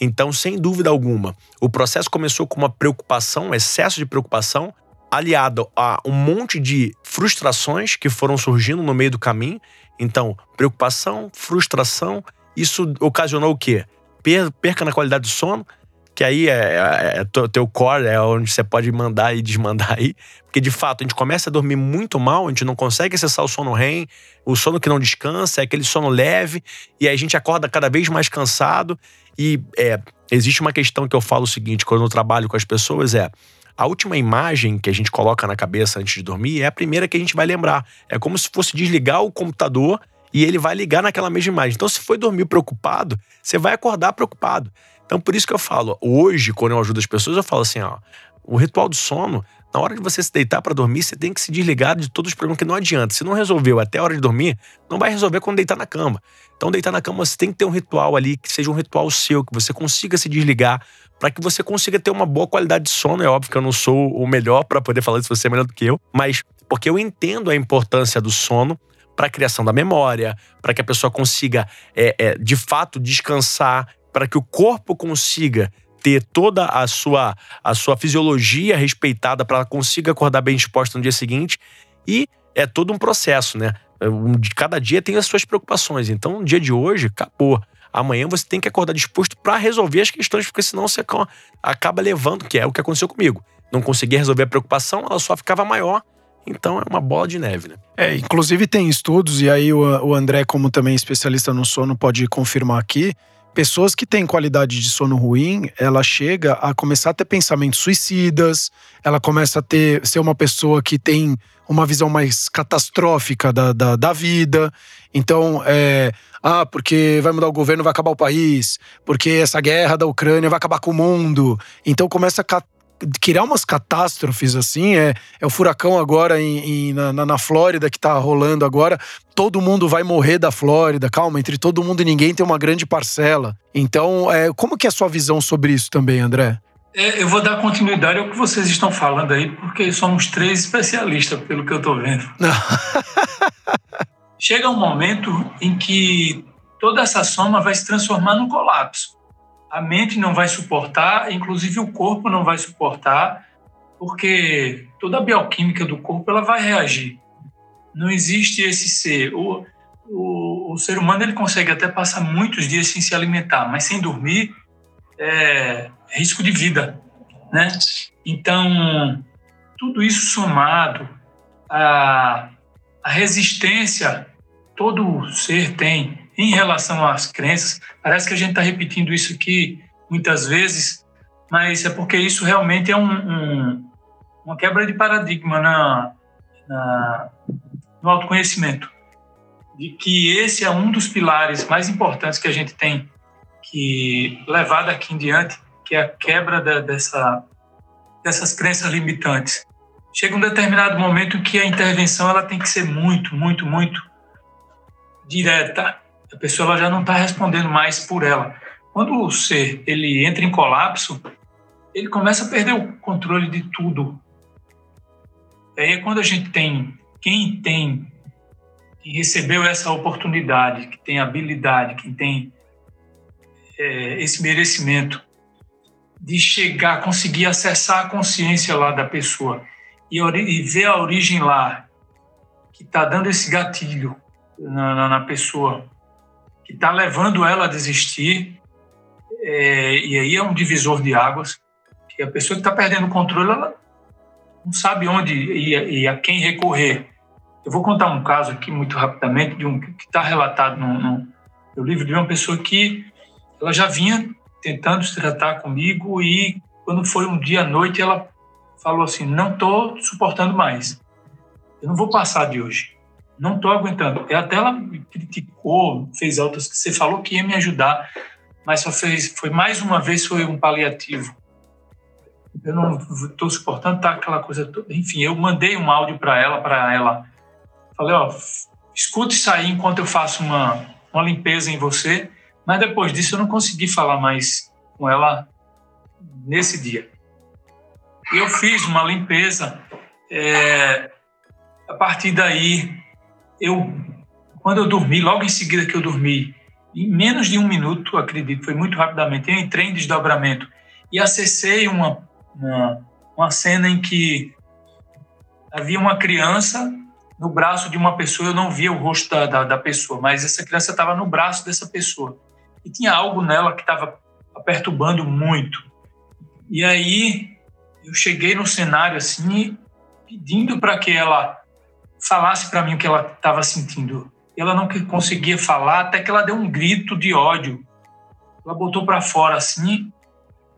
Então, sem dúvida alguma, o processo começou com uma preocupação, um excesso de preocupação, aliado a um monte de frustrações que foram surgindo no meio do caminho. Então, preocupação, frustração, isso ocasionou o quê? Perca na qualidade do sono, que aí é, é, é teu core, é onde você pode mandar e desmandar aí. Porque de fato a gente começa a dormir muito mal, a gente não consegue acessar o sono REM, o sono que não descansa, é aquele sono leve, e aí a gente acorda cada vez mais cansado. E é, existe uma questão que eu falo o seguinte, quando eu trabalho com as pessoas, é a última imagem que a gente coloca na cabeça antes de dormir é a primeira que a gente vai lembrar. É como se fosse desligar o computador e ele vai ligar naquela mesma imagem. Então, se foi dormir preocupado, você vai acordar preocupado. Então, por isso que eu falo, hoje, quando eu ajudo as pessoas, eu falo assim: ó, o ritual do sono, na hora de você se deitar para dormir, você tem que se desligar de todos os problemas, que não adianta. Se não resolveu até a hora de dormir, não vai resolver quando deitar na cama. Então, deitar na cama, você tem que ter um ritual ali, que seja um ritual seu, que você consiga se desligar, para que você consiga ter uma boa qualidade de sono. É óbvio que eu não sou o melhor para poder falar isso, você é melhor do que eu, mas porque eu entendo a importância do sono para a criação da memória, para que a pessoa consiga, é, é, de fato, descansar, para que o corpo consiga ter toda a sua, a sua fisiologia respeitada para ela consiga acordar bem disposta no dia seguinte. E é todo um processo, né? De cada dia tem as suas preocupações. Então, no dia de hoje, acabou. Amanhã você tem que acordar disposto para resolver as questões, porque senão você acaba levando, que é o que aconteceu comigo. Não conseguia resolver a preocupação, ela só ficava maior. Então é uma bola de neve, né? É, inclusive tem estudos, e aí o André, como também especialista no sono, pode confirmar aqui. Pessoas que têm qualidade de sono ruim, ela chega a começar a ter pensamentos suicidas, ela começa a ter ser uma pessoa que tem uma visão mais catastrófica da, da, da vida. Então, é, ah, porque vai mudar o governo, vai acabar o país, porque essa guerra da Ucrânia vai acabar com o mundo. Então começa a criar umas catástrofes assim. É, é o furacão agora em, em, na, na Flórida que tá rolando agora. Todo mundo vai morrer da Flórida. Calma, entre todo mundo e ninguém tem uma grande parcela. Então, é, como que é a sua visão sobre isso também, André? É, eu vou dar continuidade ao que vocês estão falando aí, porque somos três especialistas, pelo que eu estou vendo. Chega um momento em que toda essa soma vai se transformar num colapso a mente não vai suportar, inclusive o corpo não vai suportar, porque toda a bioquímica do corpo ela vai reagir. Não existe esse ser. O, o, o ser humano ele consegue até passar muitos dias sem se alimentar, mas sem dormir é risco de vida, né? Então tudo isso somado a, a resistência todo ser tem em relação às crenças. Parece que a gente está repetindo isso aqui muitas vezes, mas é porque isso realmente é um, um, uma quebra de paradigma na, na, no autoconhecimento. De que esse é um dos pilares mais importantes que a gente tem que levar daqui em diante, que é a quebra da, dessa, dessas crenças limitantes. Chega um determinado momento que a intervenção ela tem que ser muito, muito, muito direta, a pessoa já não está respondendo mais por ela. Quando o ser ele entra em colapso, ele começa a perder o controle de tudo. Aí é quando a gente tem quem tem quem recebeu essa oportunidade, que tem habilidade, que tem é, esse merecimento de chegar, conseguir acessar a consciência lá da pessoa e, e ver a origem lá que está dando esse gatilho na, na, na pessoa que está levando ela a desistir. É, e aí é um divisor de águas, que a pessoa que está perdendo o controle, ela não sabe onde e, a quem recorrer. Eu vou contar um caso aqui muito rapidamente de um que está relatado no, no, no, livro de uma pessoa que ela já vinha tentando se tratar comigo e quando foi um dia à noite ela falou assim: não estou suportando mais, eu não vou passar de hoje não estou aguentando. E até ela me criticou, fez altas que você falou que ia me ajudar, mas só fez, foi mais uma vez foi um paliativo. Eu não estou suportando tá aquela coisa toda. Enfim, eu mandei um áudio para ela, para ela. Falei, ó, escute isso aí enquanto eu faço uma, uma limpeza em você. Mas depois disso eu não consegui falar mais com ela nesse dia. Eu fiz uma limpeza. É, a partir daí eu, quando eu dormi, logo em seguida que eu dormi, em menos de um minuto, acredito, foi muito rapidamente, eu entrei em desdobramento e acessei uma, uma, uma cena em que havia uma criança no braço de uma pessoa, eu não via o rosto da, da, da pessoa, mas essa criança estava no braço dessa pessoa. E tinha algo nela que estava perturbando muito. E aí eu cheguei no cenário assim, pedindo para que ela falasse para mim o que ela estava sentindo. Ela não conseguia falar até que ela deu um grito de ódio. Ela botou para fora assim,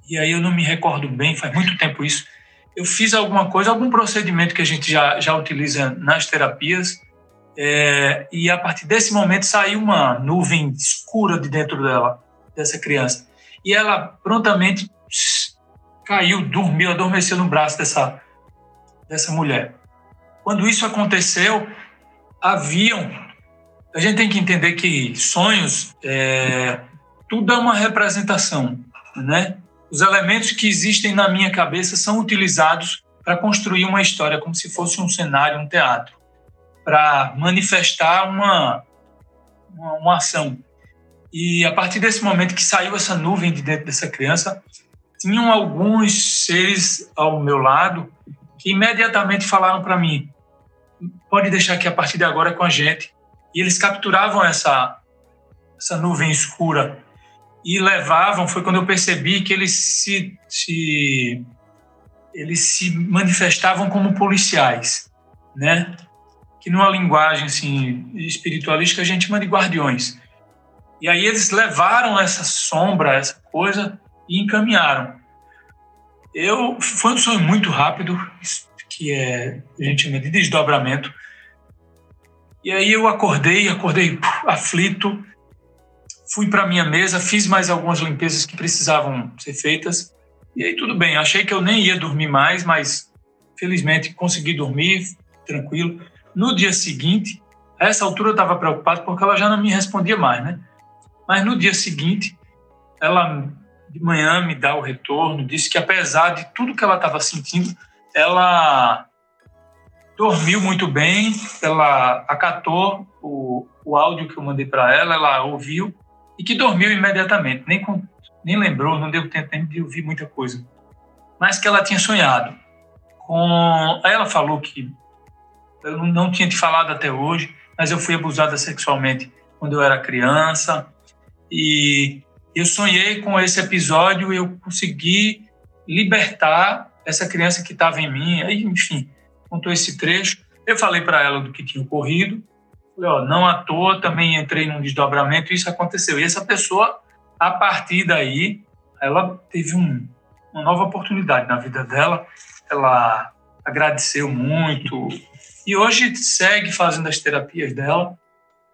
e aí eu não me recordo bem, faz muito tempo isso. Eu fiz alguma coisa, algum procedimento que a gente já, já utiliza nas terapias, é, e a partir desse momento saiu uma nuvem escura de dentro dela, dessa criança. E ela prontamente caiu, dormiu, adormeceu no braço dessa, dessa mulher. Quando isso aconteceu, haviam. A gente tem que entender que sonhos, é, tudo é uma representação, né? Os elementos que existem na minha cabeça são utilizados para construir uma história, como se fosse um cenário, um teatro, para manifestar uma, uma, uma ação. E a partir desse momento que saiu essa nuvem de dentro dessa criança, tinham alguns seres ao meu lado que imediatamente falaram para mim: pode deixar que a partir de agora com a gente. E eles capturavam essa, essa nuvem escura e levavam. Foi quando eu percebi que eles se, se eles se manifestavam como policiais, né? Que numa linguagem assim espiritualística a gente chama de guardiões. E aí eles levaram essa sombra, essa coisa e encaminharam. Eu foi um sonho muito rápido, que é a gente chama de desdobramento. E aí eu acordei, acordei aflito, fui para minha mesa, fiz mais algumas limpezas que precisavam ser feitas. E aí tudo bem, achei que eu nem ia dormir mais, mas felizmente consegui dormir tranquilo. No dia seguinte, a essa altura eu estava preocupado porque ela já não me respondia mais, né? Mas no dia seguinte, ela de manhã me dá o retorno, disse que apesar de tudo que ela estava sentindo, ela dormiu muito bem, ela acatou o, o áudio que eu mandei para ela, ela ouviu e que dormiu imediatamente, nem, com, nem lembrou, não deu tempo de ouvir muita coisa, mas que ela tinha sonhado. Com, aí ela falou que eu não tinha te falado até hoje, mas eu fui abusada sexualmente quando eu era criança. E eu sonhei com esse episódio e eu consegui libertar essa criança que estava em mim. Aí, enfim, contou esse trecho. Eu falei para ela do que tinha ocorrido. Falei, ó, não à toa, também entrei num desdobramento e isso aconteceu. E essa pessoa, a partir daí, ela teve um, uma nova oportunidade na vida dela. Ela agradeceu muito e hoje segue fazendo as terapias dela,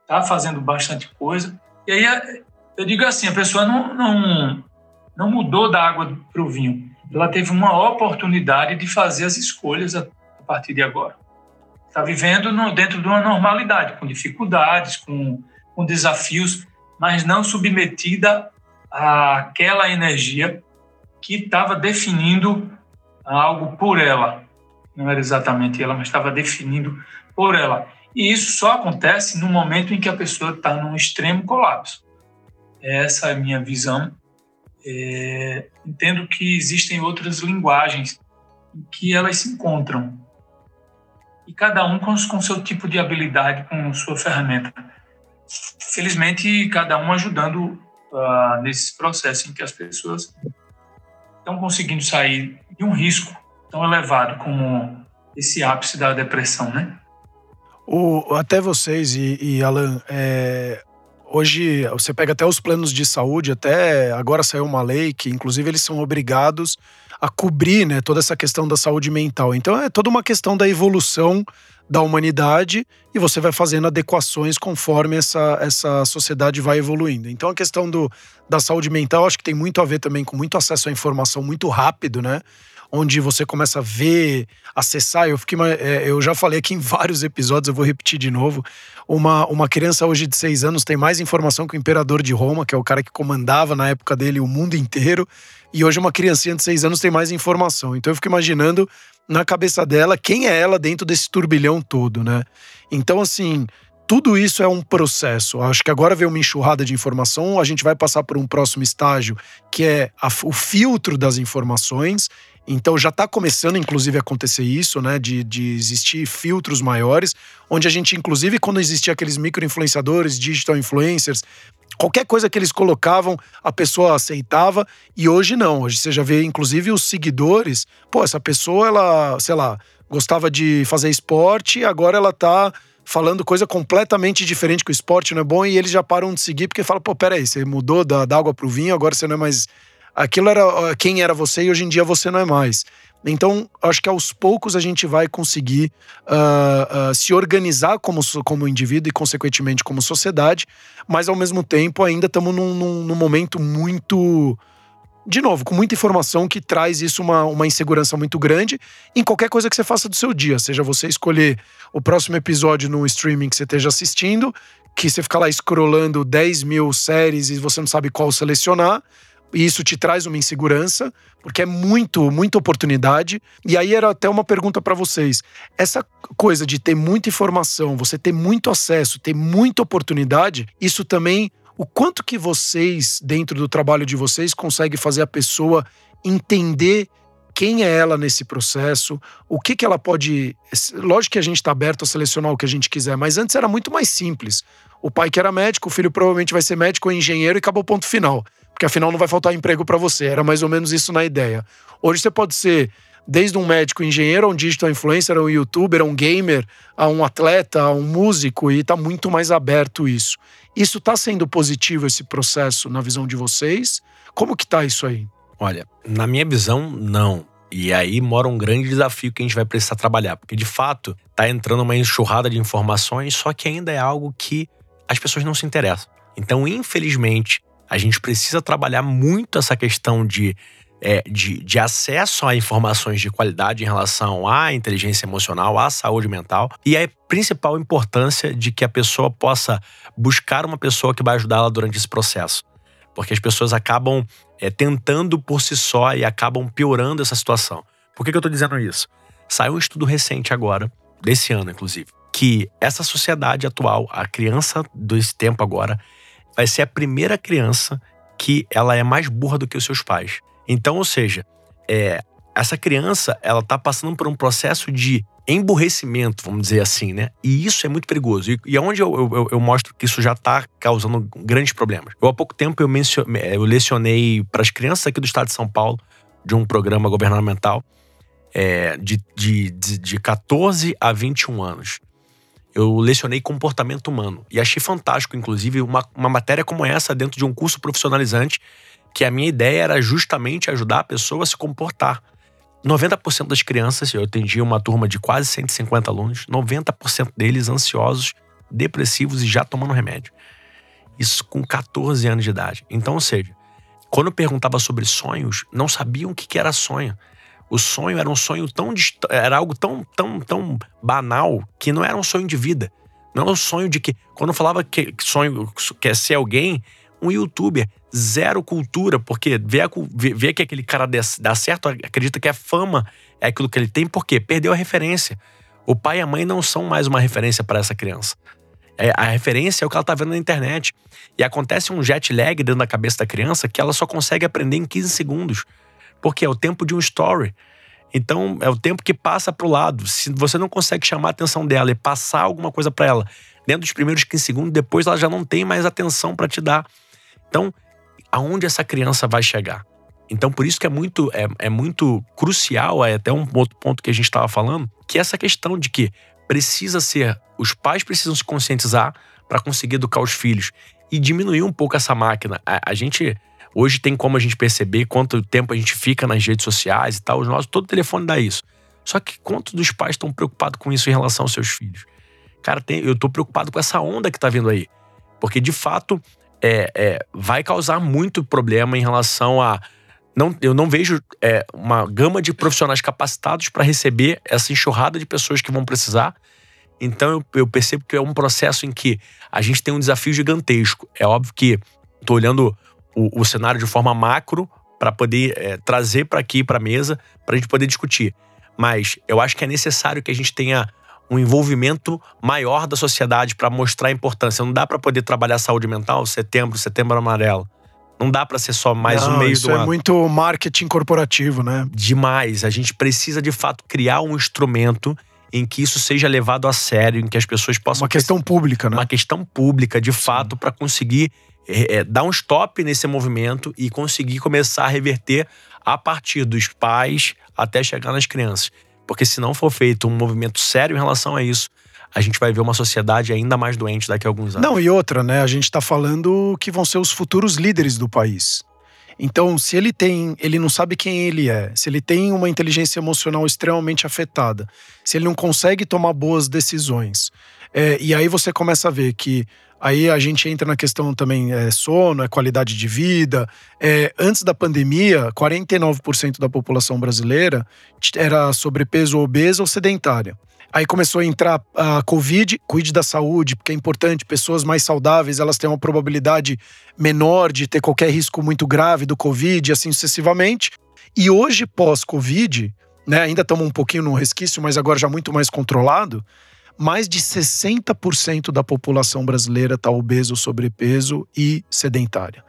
tá fazendo bastante coisa. E aí eu digo assim, a pessoa não, não, não mudou da água para o vinho. Ela teve uma oportunidade de fazer as escolhas a, partir de agora. Está vivendo no, dentro de uma normalidade, com dificuldades, com, com desafios, mas não submetida àquela energia que estava definindo algo por ela. Não era exatamente ela, mas estava definindo por ela. E isso só acontece no momento em que a pessoa está num extremo colapso. Essa é a minha visão. É, entendo que existem outras linguagens que elas se encontram. E cada um com, com seu tipo de habilidade, com sua ferramenta. Felizmente, cada um ajudando uh, nesse processo em que as pessoas estão conseguindo sair de um risco tão elevado como esse ápice da depressão, né? O, até vocês e, e Alan, é, Hoje, você pega até os planos de saúde, até agora saiu uma lei que, inclusive, eles são obrigados a cobrir né, toda essa questão da saúde mental. Então, é toda uma questão da evolução da humanidade e você vai fazendo adequações conforme essa, essa sociedade vai evoluindo. Então, a questão do, da saúde mental, acho que tem muito a ver também com muito acesso à informação muito rápido, né? Onde você começa a ver, acessar. Eu, fiquei, é, eu já falei aqui em vários episódios, eu vou repetir de novo. Uma, uma criança hoje de seis anos tem mais informação que o imperador de Roma, que é o cara que comandava na época dele o mundo inteiro. E hoje uma criancinha de seis anos tem mais informação. Então eu fico imaginando na cabeça dela quem é ela dentro desse turbilhão todo, né? Então, assim, tudo isso é um processo. Acho que agora vem uma enxurrada de informação, a gente vai passar por um próximo estágio, que é a, o filtro das informações. Então já está começando, inclusive, a acontecer isso, né? De, de existir filtros maiores, onde a gente, inclusive, quando existia aqueles micro-influenciadores, digital influencers, qualquer coisa que eles colocavam, a pessoa aceitava, e hoje não. Hoje você já vê, inclusive, os seguidores. Pô, essa pessoa, ela, sei lá, gostava de fazer esporte, agora ela tá falando coisa completamente diferente que o esporte não é bom e eles já param de seguir porque falam, pô, peraí, você mudou da, da água pro vinho, agora você não é mais. Aquilo era quem era você e hoje em dia você não é mais. Então, acho que aos poucos a gente vai conseguir uh, uh, se organizar como, como indivíduo e, consequentemente, como sociedade, mas ao mesmo tempo ainda estamos num, num, num momento muito de novo, com muita informação que traz isso uma, uma insegurança muito grande em qualquer coisa que você faça do seu dia. Seja você escolher o próximo episódio no streaming que você esteja assistindo, que você fica lá scrollando 10 mil séries e você não sabe qual selecionar. E isso te traz uma insegurança, porque é muito, muita oportunidade. E aí era até uma pergunta para vocês. Essa coisa de ter muita informação, você ter muito acesso, ter muita oportunidade, isso também o quanto que vocês, dentro do trabalho de vocês, conseguem fazer a pessoa entender quem é ela nesse processo, o que, que ela pode. Lógico que a gente está aberto a selecionar o que a gente quiser, mas antes era muito mais simples. O pai que era médico, o filho provavelmente vai ser médico ou engenheiro e acabou o ponto final. Porque afinal não vai faltar emprego para você. Era mais ou menos isso na ideia. Hoje você pode ser desde um médico engenheiro, um digital influencer, um youtuber, um gamer, a um atleta, a um músico, e está muito mais aberto isso. Isso está sendo positivo, esse processo, na visão de vocês? Como que tá isso aí? Olha, na minha visão, não. E aí mora um grande desafio que a gente vai precisar trabalhar, porque de fato tá entrando uma enxurrada de informações, só que ainda é algo que as pessoas não se interessam. Então, infelizmente, a gente precisa trabalhar muito essa questão de, é, de, de, acesso a informações de qualidade em relação à inteligência emocional, à saúde mental e a principal importância de que a pessoa possa buscar uma pessoa que vai ajudá-la durante esse processo. Porque as pessoas acabam é, tentando por si só e acabam piorando essa situação. Por que, que eu estou dizendo isso? Saiu um estudo recente agora, desse ano inclusive, que essa sociedade atual, a criança desse tempo agora, vai ser a primeira criança que ela é mais burra do que os seus pais. Então, ou seja, é, essa criança ela está passando por um processo de emburrecimento, vamos dizer assim, né? E isso é muito perigoso. E, e onde eu, eu, eu, mostro que isso já está causando grandes problemas. Eu, há pouco tempo, eu, mencio, eu lecionei para as crianças aqui do estado de São Paulo, de um programa governamental, é, de, de, de, de 14 a 21 anos. Eu lecionei comportamento humano. E achei fantástico, inclusive, uma, uma matéria como essa dentro de um curso profissionalizante, que a minha ideia era justamente ajudar a pessoa a se comportar 90% das crianças, eu atendi uma turma de quase 150 alunos, 90% deles ansiosos, depressivos e já tomando remédio. Isso com 14 anos de idade. Então, ou seja, quando eu perguntava sobre sonhos, não sabiam o que era sonho. O sonho era um sonho tão era algo tão tão tão banal que não era um sonho de vida. Não é um sonho de que quando eu falava que sonho quer ser alguém, um youtuber, zero cultura, porque vê, a, vê, que aquele cara dá certo, acredita que a fama é aquilo que ele tem, porque perdeu a referência. O pai e a mãe não são mais uma referência para essa criança. É, a referência é o que ela está vendo na internet. E acontece um jet lag dentro da cabeça da criança que ela só consegue aprender em 15 segundos. Porque é o tempo de um story. Então, é o tempo que passa para o lado. Se você não consegue chamar a atenção dela e passar alguma coisa para ela dentro dos primeiros 15 segundos, depois ela já não tem mais atenção para te dar. Então, aonde essa criança vai chegar? Então, por isso que é muito, é, é muito crucial, é até um outro ponto que a gente estava falando, que é essa questão de que precisa ser, os pais precisam se conscientizar para conseguir educar os filhos e diminuir um pouco essa máquina. A, a, gente hoje tem como a gente perceber quanto tempo a gente fica nas redes sociais e tal, os nossos, todo telefone dá isso. Só que quantos dos pais estão preocupados com isso em relação aos seus filhos? Cara, tem, eu estou preocupado com essa onda que está vindo aí. Porque, de fato, é, é, vai causar muito problema em relação a. Não, eu não vejo é, uma gama de profissionais capacitados para receber essa enxurrada de pessoas que vão precisar. Então eu, eu, percebo que é um processo em que a gente tem um desafio gigantesco. É óbvio que estou olhando o, o, cenário de forma macro para poder é, trazer para aqui, para a mesa, para a gente poder discutir. Mas eu acho que é necessário que a gente tenha um envolvimento maior da sociedade para mostrar a importância. Não dá para poder trabalhar saúde mental setembro, setembro amarelo. Não dá para ser só mais Não, um meio isso do é ano. muito marketing corporativo, né? Demais. A gente precisa de fato criar um instrumento em que isso seja levado a sério, em que as pessoas possam. Uma questão pública, né? Uma questão pública, de fato, para conseguir é, é, dar um stop nesse movimento e conseguir começar a reverter a partir dos pais até chegar nas crianças. Porque se não for feito um movimento sério em relação a isso, a gente vai ver uma sociedade ainda mais doente daqui a alguns anos. Não, e outra, né? A gente está falando que vão ser os futuros líderes do país. Então, se ele tem, ele não sabe quem ele é, se ele tem uma inteligência emocional extremamente afetada, se ele não consegue tomar boas decisões, é, e aí você começa a ver que Aí a gente entra na questão também é, sono, é qualidade de vida. É, antes da pandemia, 49% da população brasileira era sobrepeso, obesa ou sedentária. Aí começou a entrar a Covid, cuide da saúde, porque é importante, pessoas mais saudáveis, elas têm uma probabilidade menor de ter qualquer risco muito grave do Covid, e assim sucessivamente. E hoje, pós-Covid, né, ainda estamos um pouquinho no resquício, mas agora já muito mais controlado, mais de 60% da população brasileira está obeso, sobrepeso e sedentária.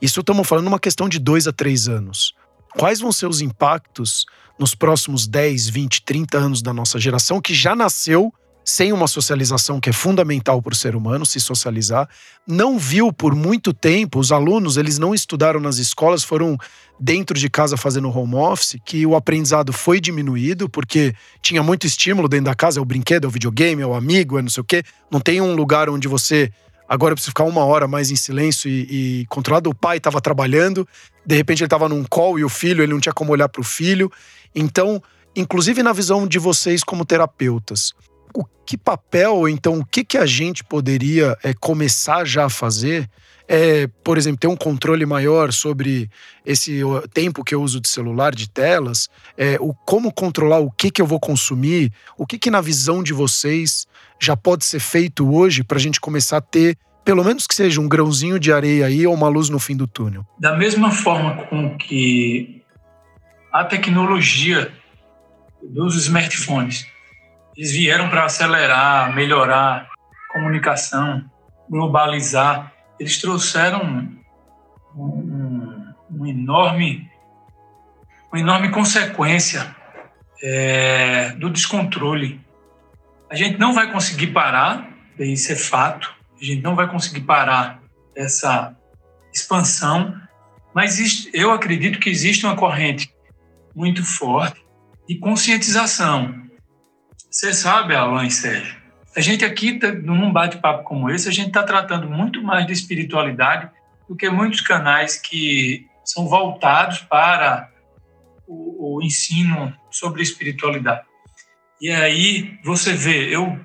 Isso estamos falando uma questão de dois a três anos. quais vão ser os impactos nos próximos 10, 20, 30 anos da nossa geração que já nasceu sem uma socialização que é fundamental para o ser humano se socializar, não viu por muito tempo os alunos, eles não estudaram nas escolas, foram dentro de casa fazendo home office, que o aprendizado foi diminuído porque tinha muito estímulo dentro da casa, é o brinquedo, é o videogame, é o amigo, é não sei o quê. Não tem um lugar onde você agora precisa ficar uma hora mais em silêncio e, e controlado. O pai estava trabalhando, de repente ele estava num call e o filho, ele não tinha como olhar para o filho. Então, inclusive na visão de vocês como terapeutas, o que papel, então, o que, que a gente poderia é, começar já a fazer? É, por exemplo, ter um controle maior sobre esse tempo que eu uso de celular, de telas, é, o como controlar o que, que eu vou consumir, o que, que na visão de vocês já pode ser feito hoje para a gente começar a ter, pelo menos que seja um grãozinho de areia aí ou uma luz no fim do túnel? Da mesma forma com que a tecnologia dos smartphones eles vieram para acelerar, melhorar comunicação, globalizar. Eles trouxeram um, um, um enorme, uma enorme consequência é, do descontrole. A gente não vai conseguir parar, isso é fato, a gente não vai conseguir parar essa expansão, mas eu acredito que existe uma corrente muito forte de conscientização você sabe, Alan e Sérgio, a gente aqui, tá, num bate-papo como esse, a gente está tratando muito mais de espiritualidade do que muitos canais que são voltados para o, o ensino sobre espiritualidade. E aí você vê, eu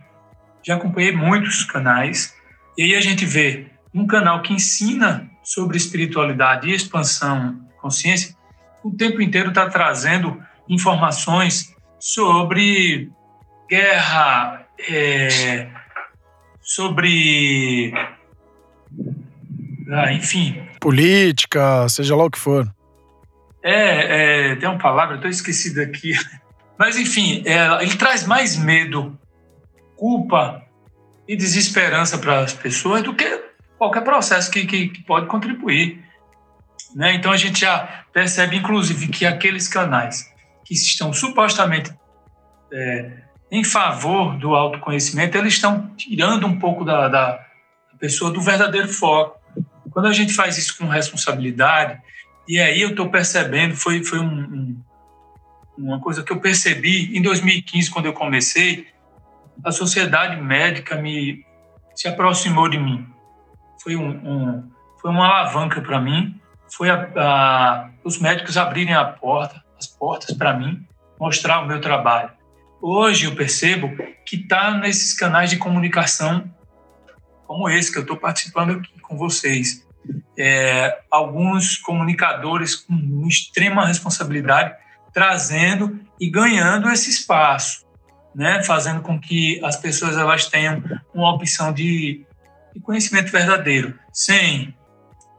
já acompanhei muitos canais, e aí a gente vê um canal que ensina sobre espiritualidade e expansão consciência, o tempo inteiro está trazendo informações sobre guerra, é, sobre. Ah, enfim. Política, seja lá o que for. É, é tem uma palavra, estou esquecido aqui. Mas, enfim, é, ele traz mais medo, culpa e desesperança para as pessoas do que qualquer processo que, que, que pode contribuir. Né? Então, a gente já percebe, inclusive, que aqueles canais que estão supostamente é, em favor do autoconhecimento, eles estão tirando um pouco da, da pessoa do verdadeiro foco. Quando a gente faz isso com responsabilidade, e aí eu estou percebendo, foi, foi um, um, uma coisa que eu percebi em 2015, quando eu comecei, a sociedade médica me se aproximou de mim. Foi, um, um foi uma alavanca para mim, foi a, a, os médicos abrirem a porta, as portas para mim, mostrar o meu trabalho hoje eu percebo que está nesses canais de comunicação como esse que eu estou participando aqui com vocês. É, alguns comunicadores com extrema responsabilidade trazendo e ganhando esse espaço, né? fazendo com que as pessoas elas tenham uma opção de, de conhecimento verdadeiro, sem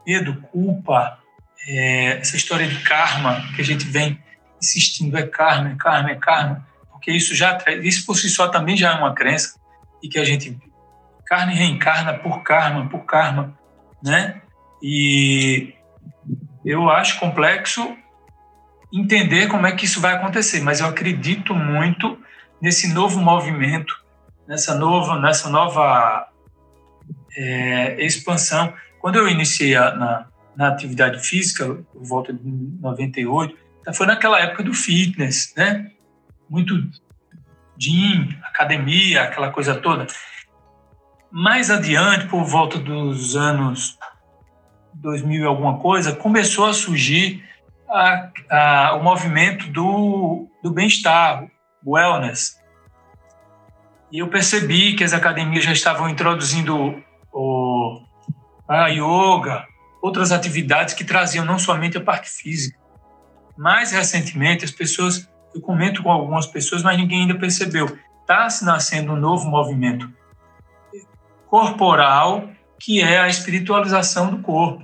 medo, culpa, é, essa história de karma que a gente vem insistindo, é karma, é karma, é karma porque isso já isso por si só também já é uma crença e que a gente carne reencarna por karma, por karma, né? E eu acho complexo entender como é que isso vai acontecer, mas eu acredito muito nesse novo movimento, nessa nova, nessa nova é, expansão. Quando eu iniciei a, na, na atividade física, volta de 98, foi naquela época do fitness, né? Muito gym, academia, aquela coisa toda. Mais adiante, por volta dos anos 2000 e alguma coisa, começou a surgir a, a, o movimento do, do bem-estar, wellness. E eu percebi que as academias já estavam introduzindo o, a yoga, outras atividades que traziam não somente a parte física. Mais recentemente, as pessoas eu comento com algumas pessoas, mas ninguém ainda percebeu. Está se nascendo um novo movimento corporal, que é a espiritualização do corpo.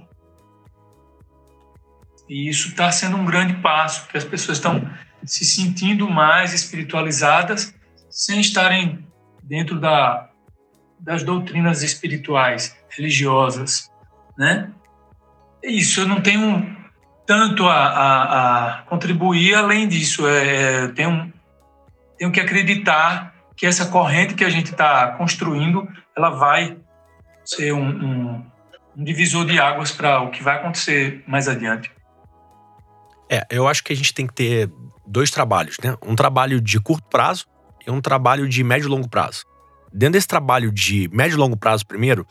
E isso está sendo um grande passo, porque as pessoas estão se sentindo mais espiritualizadas sem estarem dentro da, das doutrinas espirituais, religiosas, né? É isso, eu não tenho tanto a, a, a contribuir além disso. É, é, tenho, tenho que acreditar que essa corrente que a gente está construindo, ela vai ser um, um, um divisor de águas para o que vai acontecer mais adiante. É, eu acho que a gente tem que ter dois trabalhos, né? Um trabalho de curto prazo e um trabalho de médio e longo prazo. Dentro desse trabalho de médio e longo prazo, primeiro,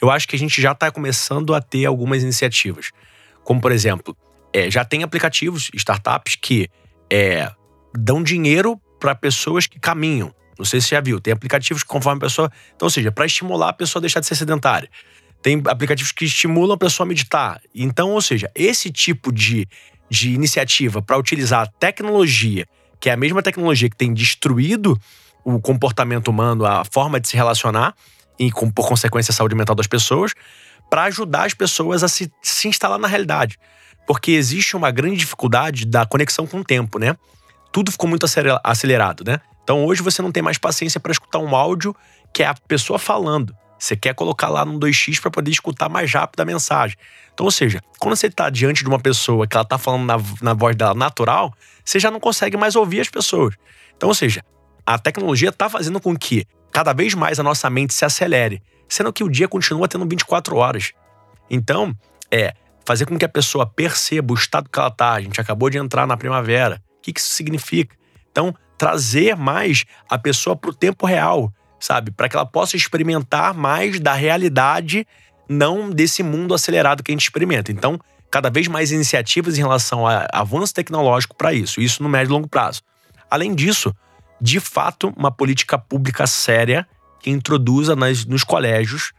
eu acho que a gente já está começando a ter algumas iniciativas. Como, por exemplo, é, já tem aplicativos, startups, que é, dão dinheiro para pessoas que caminham. Não sei se você já viu. Tem aplicativos que conforme a pessoa. Então, ou seja, para estimular a pessoa a deixar de ser sedentária. Tem aplicativos que estimulam a pessoa a meditar. Então, ou seja, esse tipo de, de iniciativa para utilizar a tecnologia, que é a mesma tecnologia que tem destruído o comportamento humano, a forma de se relacionar, e com, por consequência a saúde mental das pessoas, para ajudar as pessoas a se, se instalar na realidade. Porque existe uma grande dificuldade da conexão com o tempo, né? Tudo ficou muito acelerado, né? Então hoje você não tem mais paciência para escutar um áudio que é a pessoa falando. Você quer colocar lá no 2x para poder escutar mais rápido a mensagem. Então, ou seja, quando você está diante de uma pessoa que ela está falando na, na voz dela natural, você já não consegue mais ouvir as pessoas. Então, ou seja, a tecnologia está fazendo com que cada vez mais a nossa mente se acelere, sendo que o dia continua tendo 24 horas. Então, é fazer com que a pessoa perceba o estado que ela está. A gente acabou de entrar na primavera. O que, que isso significa? Então, trazer mais a pessoa para o tempo real, sabe? Para que ela possa experimentar mais da realidade, não desse mundo acelerado que a gente experimenta. Então, cada vez mais iniciativas em relação a avanço tecnológico para isso, isso no médio e longo prazo. Além disso, de fato, uma política pública séria que introduza nas, nos colégios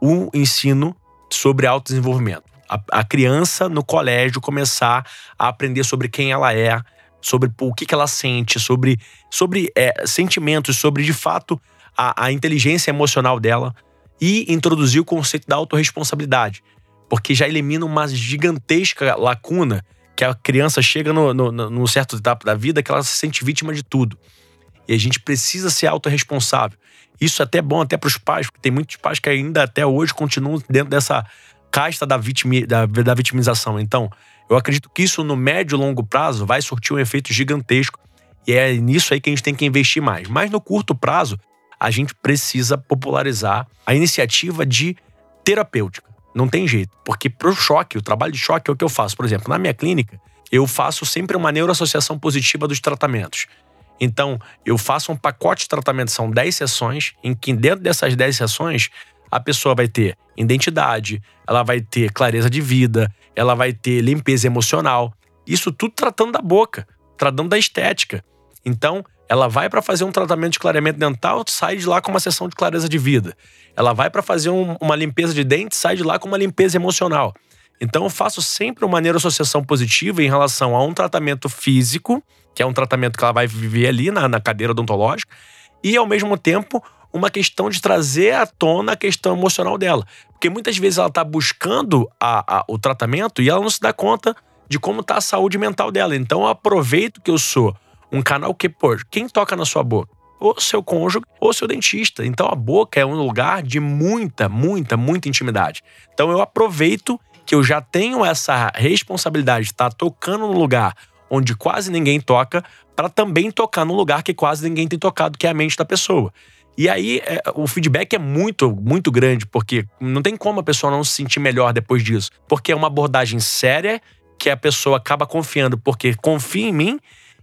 o ensino sobre autodesenvolvimento. A, a criança no colégio começar a aprender sobre quem ela é, sobre o que, que ela sente, sobre, sobre é, sentimentos, sobre de fato a, a inteligência emocional dela e introduzir o conceito da autorresponsabilidade, porque já elimina uma gigantesca lacuna que a criança chega no, no, no certo etapa da vida que ela se sente vítima de tudo. E a gente precisa ser autorresponsável. Isso é até bom até para os pais, porque tem muitos pais que ainda até hoje continuam dentro dessa casta da, vitimi, da, da vitimização. Então, eu acredito que isso no médio e longo prazo vai surtir um efeito gigantesco e é nisso aí que a gente tem que investir mais. Mas no curto prazo, a gente precisa popularizar a iniciativa de terapêutica. Não tem jeito, porque para o choque, o trabalho de choque é o que eu faço. Por exemplo, na minha clínica, eu faço sempre uma neuroassociação positiva dos tratamentos. Então, eu faço um pacote de tratamento, são 10 sessões, em que dentro dessas 10 sessões, a pessoa vai ter identidade, ela vai ter clareza de vida, ela vai ter limpeza emocional. Isso tudo tratando da boca, tratando da estética. Então, ela vai para fazer um tratamento de clareamento dental, sai de lá com uma sessão de clareza de vida. Ela vai para fazer um, uma limpeza de dente, sai de lá com uma limpeza emocional. Então, eu faço sempre uma neuroassociação positiva em relação a um tratamento físico que é um tratamento que ela vai viver ali na, na cadeira odontológica, e ao mesmo tempo uma questão de trazer à tona a questão emocional dela. Porque muitas vezes ela está buscando a, a, o tratamento e ela não se dá conta de como está a saúde mental dela. Então eu aproveito que eu sou um canal que, pô, quem toca na sua boca? Ou seu cônjuge ou seu dentista. Então a boca é um lugar de muita, muita, muita intimidade. Então eu aproveito que eu já tenho essa responsabilidade de estar tá tocando no lugar onde quase ninguém toca, para também tocar num lugar que quase ninguém tem tocado, que é a mente da pessoa. E aí é, o feedback é muito, muito grande, porque não tem como a pessoa não se sentir melhor depois disso. Porque é uma abordagem séria que a pessoa acaba confiando porque confia em mim.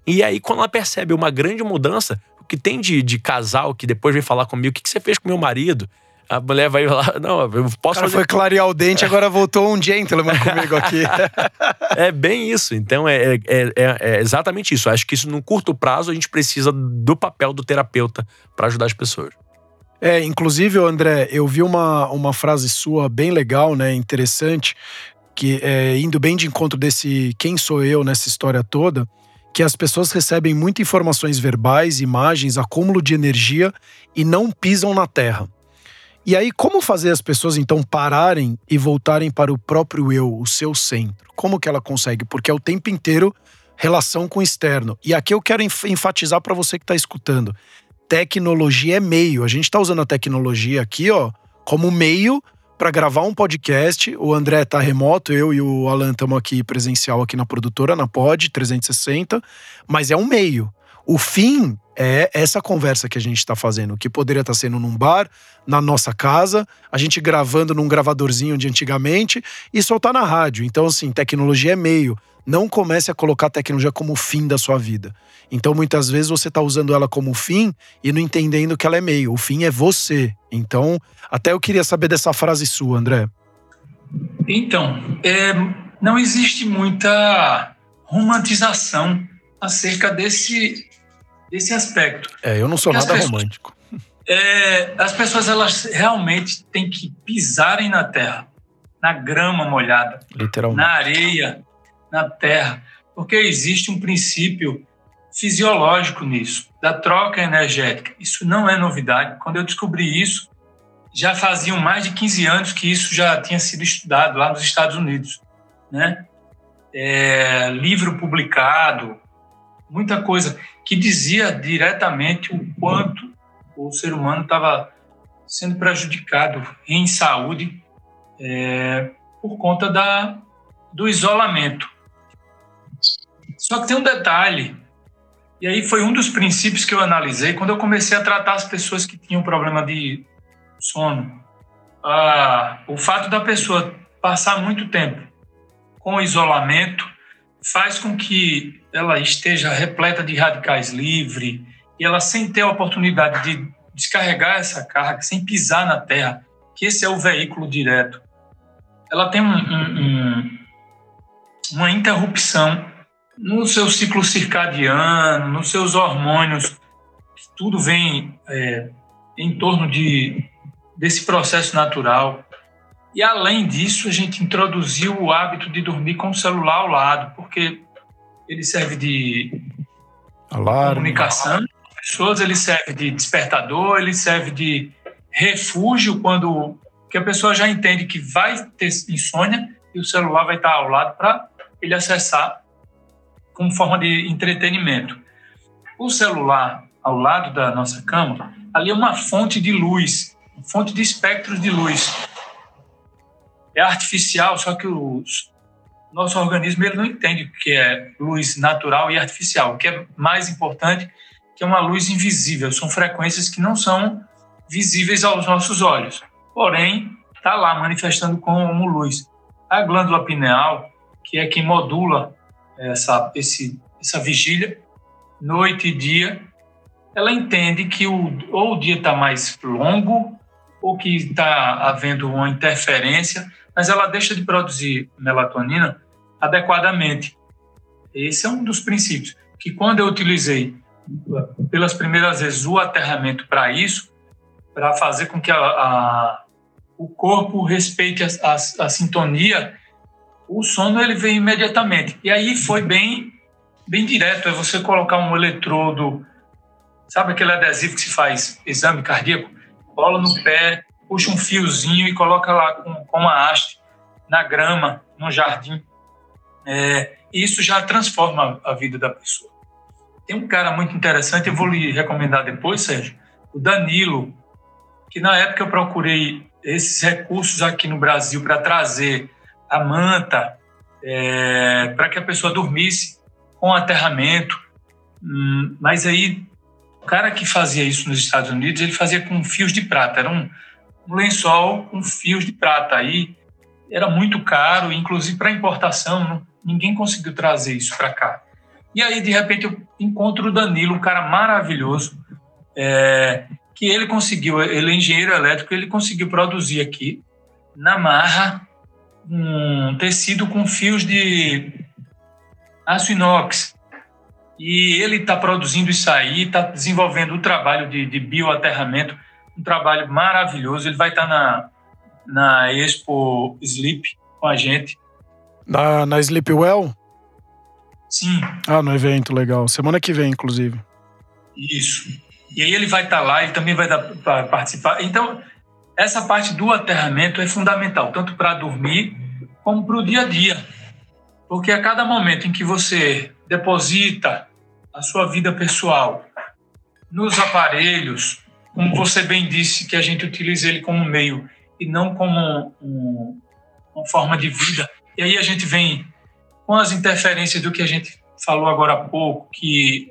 E aí, quando ela percebe uma grande mudança, o que tem de, de casal que depois vem falar comigo, o que, que você fez com meu marido? A mulher vai lá, não, eu posso Cara, fazer... foi clarear o dente, agora voltou um gentleman comigo aqui. é bem isso. Então, é, é, é, é, exatamente isso. Acho que isso, no curto prazo, a gente precisa do papel do terapeuta para ajudar as pessoas. É, inclusive, André, eu vi uma, uma frase sua bem legal, né, interessante, que é indo bem de encontro desse quem sou eu nessa história toda, que as pessoas recebem muitas informações verbais, imagens, acúmulo de energia e não pisam na terra. E aí, como fazer as pessoas então pararem e voltarem para o próprio eu, o seu centro? Como que ela consegue? Porque é o tempo inteiro relação com o externo. E aqui eu quero enfatizar para você que está escutando: tecnologia é meio. A gente está usando a tecnologia aqui, ó, como meio para gravar um podcast. O André tá remoto, eu e o Alan estamos aqui presencial aqui na produtora, na Pod 360, mas é um meio. O fim é essa conversa que a gente está fazendo, que poderia estar tá sendo num bar, na nossa casa, a gente gravando num gravadorzinho de antigamente e soltar na rádio. Então, assim, tecnologia é meio. Não comece a colocar a tecnologia como fim da sua vida. Então, muitas vezes você está usando ela como fim e não entendendo que ela é meio. O fim é você. Então, até eu queria saber dessa frase sua, André. Então, é, não existe muita romantização acerca desse, desse aspecto. É, eu não sou Porque nada pessoas, romântico. É, as pessoas elas realmente têm que pisarem na terra, na grama molhada, Literalmente. na areia, na terra, porque existe um princípio fisiológico nisso, da troca energética. Isso não é novidade. Quando eu descobri isso, já faziam mais de 15 anos que isso já tinha sido estudado lá nos Estados Unidos, né? É, livro publicado, muita coisa que dizia diretamente o quanto o ser humano estava sendo prejudicado em saúde é, por conta da, do isolamento. Só que tem um detalhe, e aí foi um dos princípios que eu analisei quando eu comecei a tratar as pessoas que tinham problema de sono. Ah, o fato da pessoa passar muito tempo com isolamento faz com que ela esteja repleta de radicais livres e ela sem ter a oportunidade de descarregar essa carga, sem pisar na terra, que esse é o veículo direto. Ela tem um, um, um, uma interrupção no seu ciclo circadiano, nos seus hormônios, tudo vem é, em torno de, desse processo natural. E além disso, a gente introduziu o hábito de dormir com o celular ao lado, porque ele serve de Alarme. comunicação pessoas, ele serve de despertador, ele serve de refúgio quando que a pessoa já entende que vai ter insônia e o celular vai estar ao lado para ele acessar como forma de entretenimento. O celular ao lado da nossa cama, ali é uma fonte de luz, fonte de espectros de luz. É artificial, só que o nosso organismo ele não entende o que é luz natural e artificial. O que é mais importante que é uma luz invisível, são frequências que não são visíveis aos nossos olhos, porém está lá manifestando como luz. A glândula pineal, que é quem modula essa, esse, essa vigília, noite e dia, ela entende que o, ou o dia está mais longo, ou que está havendo uma interferência, mas ela deixa de produzir melatonina adequadamente. Esse é um dos princípios. Que quando eu utilizei pelas primeiras vezes o aterramento para isso, para fazer com que a, a, o corpo respeite a, a, sintonia o sono ele vem imediatamente. E aí foi bem, bem direto. É você colocar um eletrodo, sabe aquele adesivo que se faz exame cardíaco? Cola no pé, puxa um fiozinho e coloca lá com, com uma haste na grama, no jardim. É, isso já transforma a vida da pessoa. Tem um cara muito interessante, eu vou lhe recomendar depois, Sérgio, o Danilo, que na época eu procurei esses recursos aqui no Brasil para trazer a manta, é, para que a pessoa dormisse com aterramento. Hum, mas aí, o cara que fazia isso nos Estados Unidos, ele fazia com fios de prata. Era um, um lençol com fios de prata. Aí era muito caro, inclusive para importação, ninguém conseguiu trazer isso para cá. E aí, de repente, eu encontro o Danilo, um cara maravilhoso, é, que ele conseguiu, ele é engenheiro elétrico, ele conseguiu produzir aqui, na marra, um tecido com fios de aço inox. E ele está produzindo isso aí, está desenvolvendo o trabalho de, de bioaterramento, um trabalho maravilhoso. Ele vai estar tá na, na Expo Sleep com a gente. Na, na Sleepwell? Sim. Ah, no evento, legal. Semana que vem, inclusive. Isso. E aí ele vai estar tá lá, ele também vai participar. Então, essa parte do aterramento é fundamental, tanto para dormir como para o dia a dia. Porque a cada momento em que você deposita a sua vida pessoal nos aparelhos, como você bem disse, que a gente utiliza ele como meio e não como um, uma forma de vida. E aí a gente vem com as interferências do que a gente falou agora há pouco, que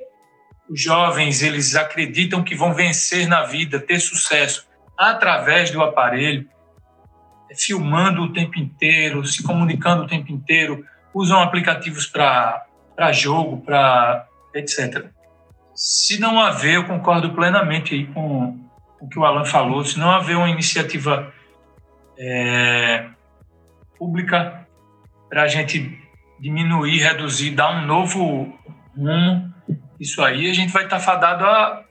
os jovens eles acreditam que vão vencer na vida, ter sucesso através do aparelho, filmando o tempo inteiro, se comunicando o tempo inteiro, usam aplicativos para jogo, para etc. Se não haver, eu concordo plenamente com o que o Alan falou, se não haver uma iniciativa é, pública para a gente diminuir, reduzir, dar um novo rumo, isso aí a gente vai estar tá fadado a,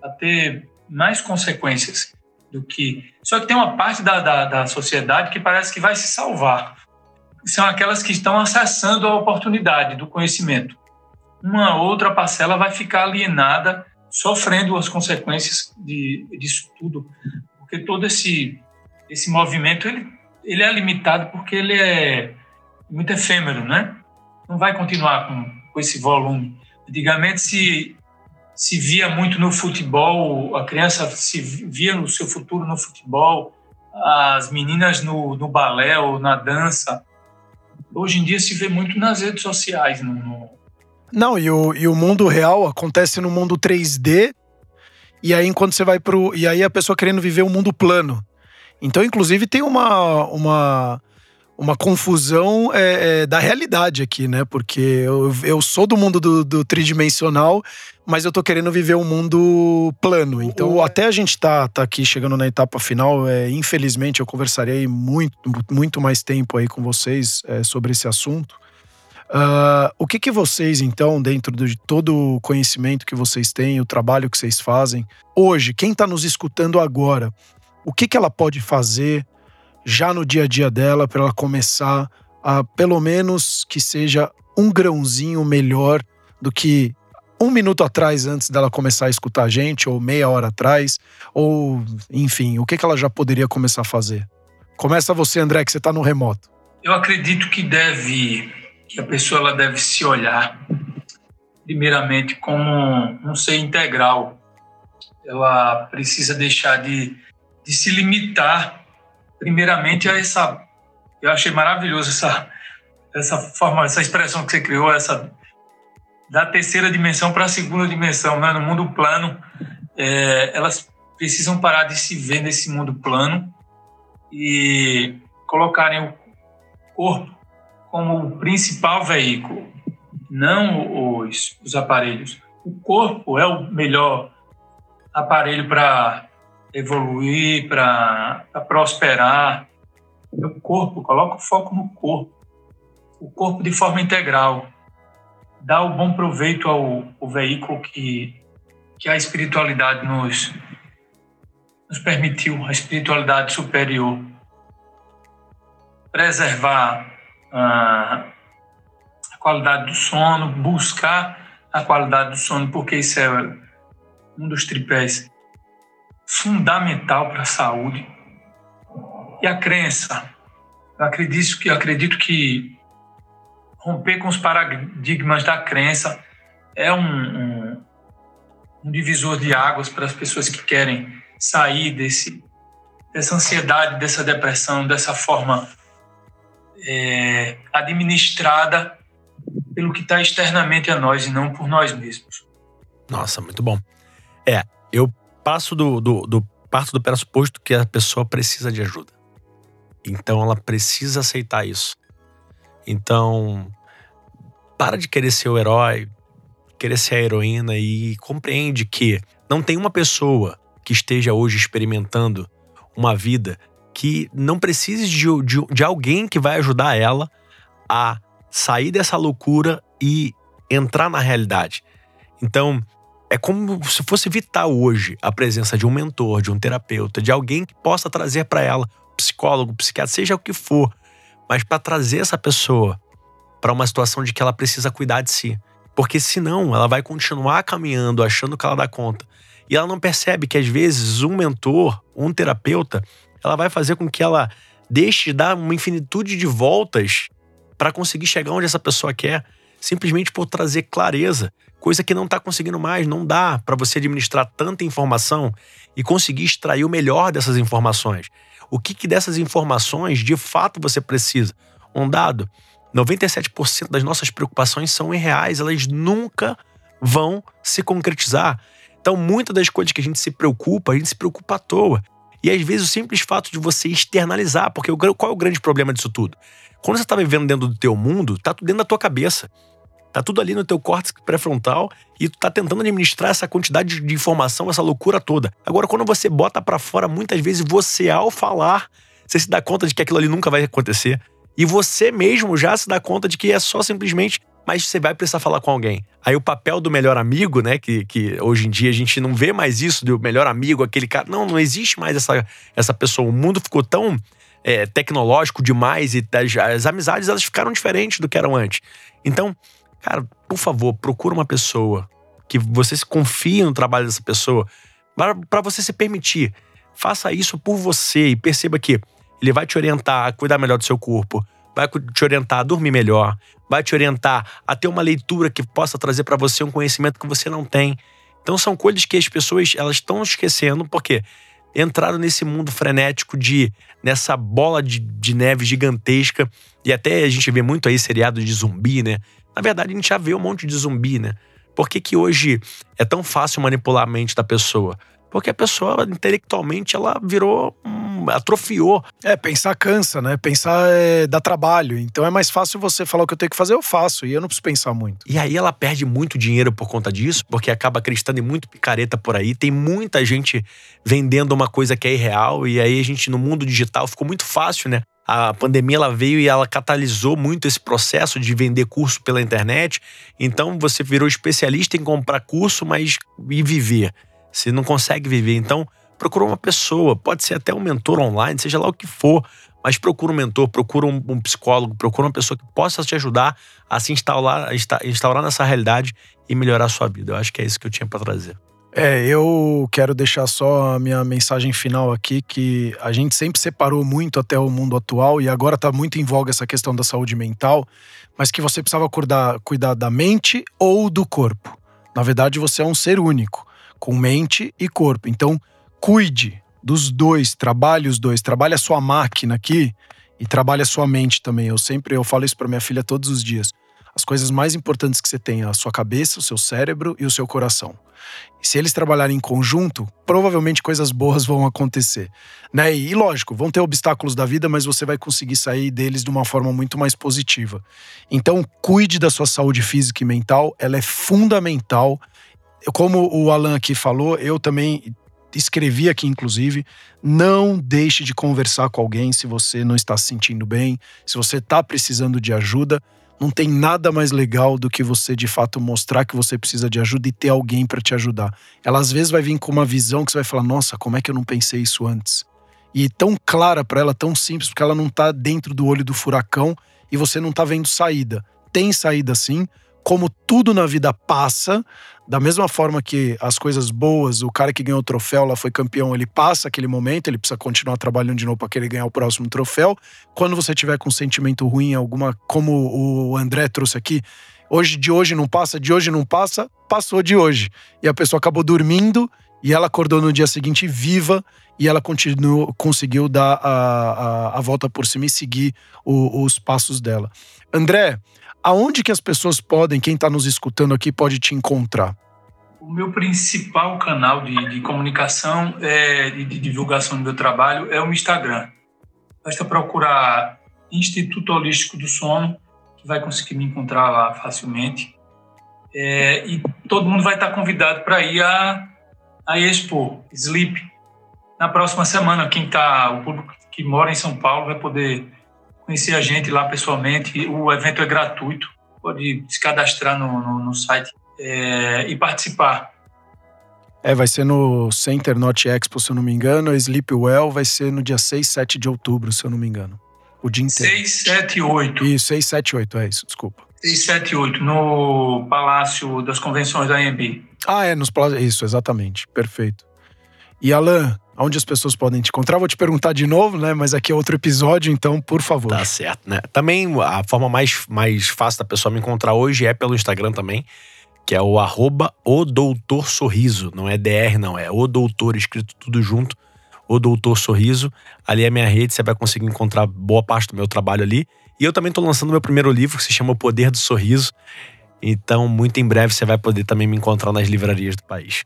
a ter mais consequências do que. Só que tem uma parte da, da, da sociedade que parece que vai se salvar. São aquelas que estão acessando a oportunidade do conhecimento. Uma outra parcela vai ficar alienada, sofrendo as consequências de, disso tudo, porque todo esse, esse movimento ele, ele é limitado porque ele é muito efêmero, né? Não vai continuar com, com esse volume. Antigamente se se via muito no futebol, a criança se via no seu futuro no futebol, as meninas no, no balé ou na dança. Hoje em dia se vê muito nas redes sociais. No, no... Não, e o, e o mundo real acontece no mundo 3D, e aí enquanto você vai pro. E aí a pessoa querendo viver um mundo plano. Então, inclusive, tem uma, uma uma confusão é, é, da realidade aqui, né? Porque eu, eu sou do mundo do, do, tridimensional, mas eu tô querendo viver um mundo plano. Então, uhum. até a gente tá, tá aqui chegando na etapa final, é, infelizmente eu conversarei muito, muito mais tempo aí com vocês é, sobre esse assunto. Uh, o que, que vocês, então, dentro de todo o conhecimento que vocês têm, o trabalho que vocês fazem, hoje, quem está nos escutando agora, o que, que ela pode fazer já no dia a dia dela para ela começar a, pelo menos, que seja um grãozinho melhor do que um minuto atrás antes dela começar a escutar a gente, ou meia hora atrás, ou enfim, o que, que ela já poderia começar a fazer? Começa você, André, que você está no remoto. Eu acredito que deve, que a pessoa ela deve se olhar primeiramente como um ser integral. Ela precisa deixar de, de se limitar primeiramente a essa eu achei maravilhoso essa essa forma essa expressão que você criou essa da terceira dimensão para a segunda dimensão né? no mundo plano é, elas precisam parar de se ver nesse mundo plano e colocarem o corpo como o principal veículo não os, os aparelhos o corpo é o melhor aparelho para evoluir, para prosperar. O corpo, coloca o foco no corpo. O corpo de forma integral. Dá o bom proveito ao, ao veículo que, que a espiritualidade nos, nos permitiu, a espiritualidade superior. Preservar a, a qualidade do sono, buscar a qualidade do sono, porque isso é um dos tripés fundamental para a saúde. E a crença. Eu acredito que, eu acredito que romper com os paradigmas da crença é um, um, um divisor de águas para as pessoas que querem sair desse, dessa ansiedade, dessa depressão, dessa forma é, administrada pelo que está externamente a nós e não por nós mesmos. Nossa, muito bom. É, eu passo do, do, do parto do pressuposto que a pessoa precisa de ajuda. Então ela precisa aceitar isso. Então, para de querer ser o herói, querer ser a heroína e compreende que não tem uma pessoa que esteja hoje experimentando uma vida que não precise de, de, de alguém que vai ajudar ela a sair dessa loucura e entrar na realidade. Então, é como se fosse vital hoje a presença de um mentor, de um terapeuta, de alguém que possa trazer para ela, psicólogo, psiquiatra, seja o que for, mas para trazer essa pessoa para uma situação de que ela precisa cuidar de si. Porque senão ela vai continuar caminhando achando que ela dá conta. E ela não percebe que às vezes um mentor, um terapeuta, ela vai fazer com que ela deixe de dar uma infinitude de voltas para conseguir chegar onde essa pessoa quer, simplesmente por trazer clareza, coisa que não está conseguindo mais. Não dá para você administrar tanta informação e conseguir extrair o melhor dessas informações. O que, que dessas informações de fato você precisa? Um dado: 97% das nossas preocupações são irreais, elas nunca vão se concretizar. Então, muitas das coisas que a gente se preocupa, a gente se preocupa à toa. E às vezes o simples fato de você externalizar, porque qual é o grande problema disso tudo? Quando você está vivendo dentro do teu mundo, tá tudo dentro da tua cabeça. Tá tudo ali no teu córtex pré-frontal e tu tá tentando administrar essa quantidade de informação, essa loucura toda. Agora, quando você bota para fora, muitas vezes você, ao falar, você se dá conta de que aquilo ali nunca vai acontecer. E você mesmo já se dá conta de que é só simplesmente mas você vai precisar falar com alguém. Aí o papel do melhor amigo, né? Que, que hoje em dia a gente não vê mais isso do melhor amigo, aquele cara. Não, não existe mais essa, essa pessoa. O mundo ficou tão é, tecnológico demais e as, as amizades elas ficaram diferentes do que eram antes. Então, cara, por favor, procura uma pessoa que você se confie no trabalho dessa pessoa para você se permitir. Faça isso por você e perceba que ele vai te orientar a cuidar melhor do seu corpo, vai te orientar a dormir melhor, vai te orientar a ter uma leitura que possa trazer para você um conhecimento que você não tem. Então são coisas que as pessoas elas estão esquecendo porque entraram nesse mundo frenético de nessa bola de, de neve gigantesca e até a gente vê muito aí seriado de zumbi, né? Na verdade a gente já vê um monte de zumbi, né? Por que, que hoje é tão fácil manipular a mente da pessoa? Porque a pessoa, intelectualmente, ela virou. Hum, atrofiou. É, pensar cansa, né? Pensar é, dá trabalho. Então é mais fácil você falar o que eu tenho que fazer, eu faço. E eu não preciso pensar muito. E aí ela perde muito dinheiro por conta disso, porque acaba acreditando em muito picareta por aí. Tem muita gente vendendo uma coisa que é irreal. E aí a gente, no mundo digital, ficou muito fácil, né? A pandemia ela veio e ela catalisou muito esse processo de vender curso pela internet. Então você virou especialista em comprar curso, mas e viver. Você não consegue viver. Então, procura uma pessoa, pode ser até um mentor online, seja lá o que for, mas procura um mentor, procura um, um psicólogo, procura uma pessoa que possa te ajudar a se instaurar, instaurar nessa realidade e melhorar a sua vida. Eu acho que é isso que eu tinha para trazer. É, eu quero deixar só a minha mensagem final aqui, que a gente sempre separou muito até o mundo atual e agora está muito em voga essa questão da saúde mental, mas que você precisava cuidar da mente ou do corpo. Na verdade, você é um ser único com mente e corpo. Então, cuide dos dois, trabalhe os dois, trabalhe a sua máquina aqui e trabalhe a sua mente também. Eu sempre eu falo isso para minha filha todos os dias. As coisas mais importantes que você tem a sua cabeça, o seu cérebro e o seu coração. E se eles trabalharem em conjunto, provavelmente coisas boas vão acontecer. Né? E, lógico, vão ter obstáculos da vida, mas você vai conseguir sair deles de uma forma muito mais positiva. Então, cuide da sua saúde física e mental, ela é fundamental como o Alan aqui falou, eu também escrevi aqui, inclusive, não deixe de conversar com alguém se você não está se sentindo bem, se você está precisando de ajuda. Não tem nada mais legal do que você de fato mostrar que você precisa de ajuda e ter alguém para te ajudar. Ela às vezes vai vir com uma visão que você vai falar: nossa, como é que eu não pensei isso antes? E tão clara para ela, tão simples, porque ela não está dentro do olho do furacão e você não está vendo saída. Tem saída sim, como tudo na vida passa, da mesma forma que as coisas boas, o cara que ganhou o troféu lá foi campeão, ele passa aquele momento, ele precisa continuar trabalhando de novo para ele ganhar o próximo troféu. Quando você tiver com um sentimento ruim, alguma, como o André trouxe aqui, hoje de hoje não passa, de hoje não passa, passou de hoje. E a pessoa acabou dormindo e ela acordou no dia seguinte viva e ela continuou, conseguiu dar a, a, a volta por cima e seguir o, os passos dela. André, aonde que as pessoas podem, quem está nos escutando aqui, pode te encontrar? O meu principal canal de, de comunicação é, de, de divulgação do meu trabalho é o Instagram. Basta procurar Instituto Holístico do Sono, que vai conseguir me encontrar lá facilmente. É, e todo mundo vai estar convidado para ir à, Expo Sleep na próxima semana. Quem está, o público que mora em São Paulo vai poder conhecer a gente lá pessoalmente. O evento é gratuito, pode se cadastrar no, no, no site é, e participar. É, vai ser no Center Norte Expo, se eu não me engano. A Sleep Well vai ser no dia 6, 7 de outubro, se eu não me engano. O dia inteiro. 6, 7 e 8. Isso, 6, 7 e 8, é isso, desculpa. 6, 7 e 8, no Palácio das Convenções da AMB. Ah, é, nos palácios. Isso, exatamente. Perfeito. E Alan, onde as pessoas podem te encontrar. Vou te perguntar de novo, né? Mas aqui é outro episódio, então, por favor. Tá certo, né? Também a forma mais, mais fácil da pessoa me encontrar hoje é pelo Instagram também, que é o arroba o doutor sorriso. Não é DR, não, é o doutor escrito tudo junto. o Doutor Sorriso. Ali é minha rede, você vai conseguir encontrar boa parte do meu trabalho ali. E eu também estou lançando meu primeiro livro, que se chama O Poder do Sorriso. Então, muito em breve você vai poder também me encontrar nas livrarias do país.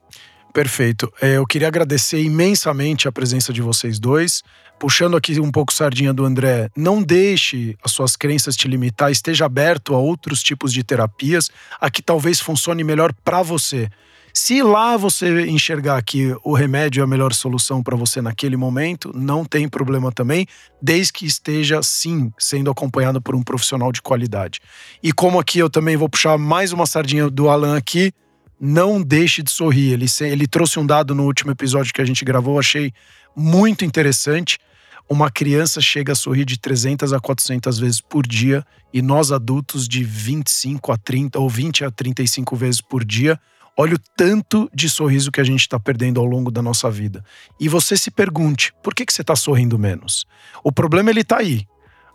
Perfeito. É, eu queria agradecer imensamente a presença de vocês dois. Puxando aqui um pouco sardinha do André, não deixe as suas crenças te limitar, esteja aberto a outros tipos de terapias, a que talvez funcione melhor para você. Se lá você enxergar que o remédio é a melhor solução para você naquele momento, não tem problema também, desde que esteja sim sendo acompanhado por um profissional de qualidade. E como aqui eu também vou puxar mais uma sardinha do Alan aqui, não deixe de sorrir. Ele, ele trouxe um dado no último episódio que a gente gravou, achei muito interessante. Uma criança chega a sorrir de 300 a 400 vezes por dia e nós adultos de 25 a 30 ou 20 a 35 vezes por dia. Olha o tanto de sorriso que a gente está perdendo ao longo da nossa vida. E você se pergunte, por que, que você está sorrindo menos? O problema ele está aí.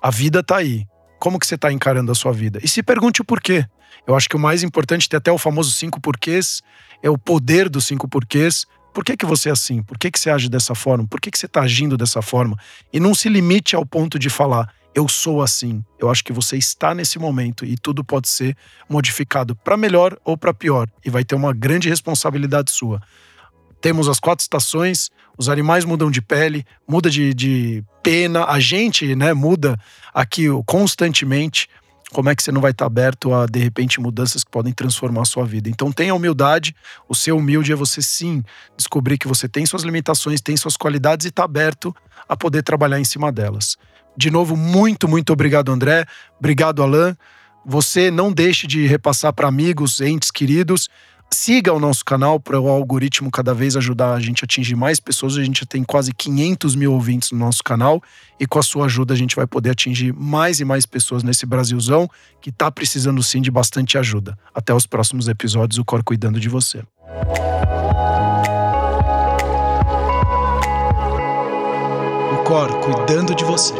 A vida está aí. Como que você está encarando a sua vida? E se pergunte o porquê. Eu acho que o mais importante, tem até o famoso cinco porquês, é o poder dos cinco porquês. Por que, que você é assim? Por que, que você age dessa forma? Por que, que você está agindo dessa forma? E não se limite ao ponto de falar, eu sou assim. Eu acho que você está nesse momento e tudo pode ser modificado para melhor ou para pior e vai ter uma grande responsabilidade sua. Temos as quatro estações, os animais mudam de pele, muda de, de pena, a gente né, muda aqui constantemente. Como é que você não vai estar aberto a, de repente, mudanças que podem transformar a sua vida? Então tenha humildade. O ser humilde é você sim descobrir que você tem suas limitações, tem suas qualidades e está aberto a poder trabalhar em cima delas. De novo, muito, muito obrigado, André. Obrigado, Alain. Você não deixe de repassar para amigos, entes queridos. Siga o nosso canal para o algoritmo cada vez ajudar a gente a atingir mais pessoas. A gente tem quase 500 mil ouvintes no nosso canal e com a sua ajuda a gente vai poder atingir mais e mais pessoas nesse Brasilzão que está precisando sim de bastante ajuda. Até os próximos episódios, o Cor cuidando de você. Cor cuidando de você.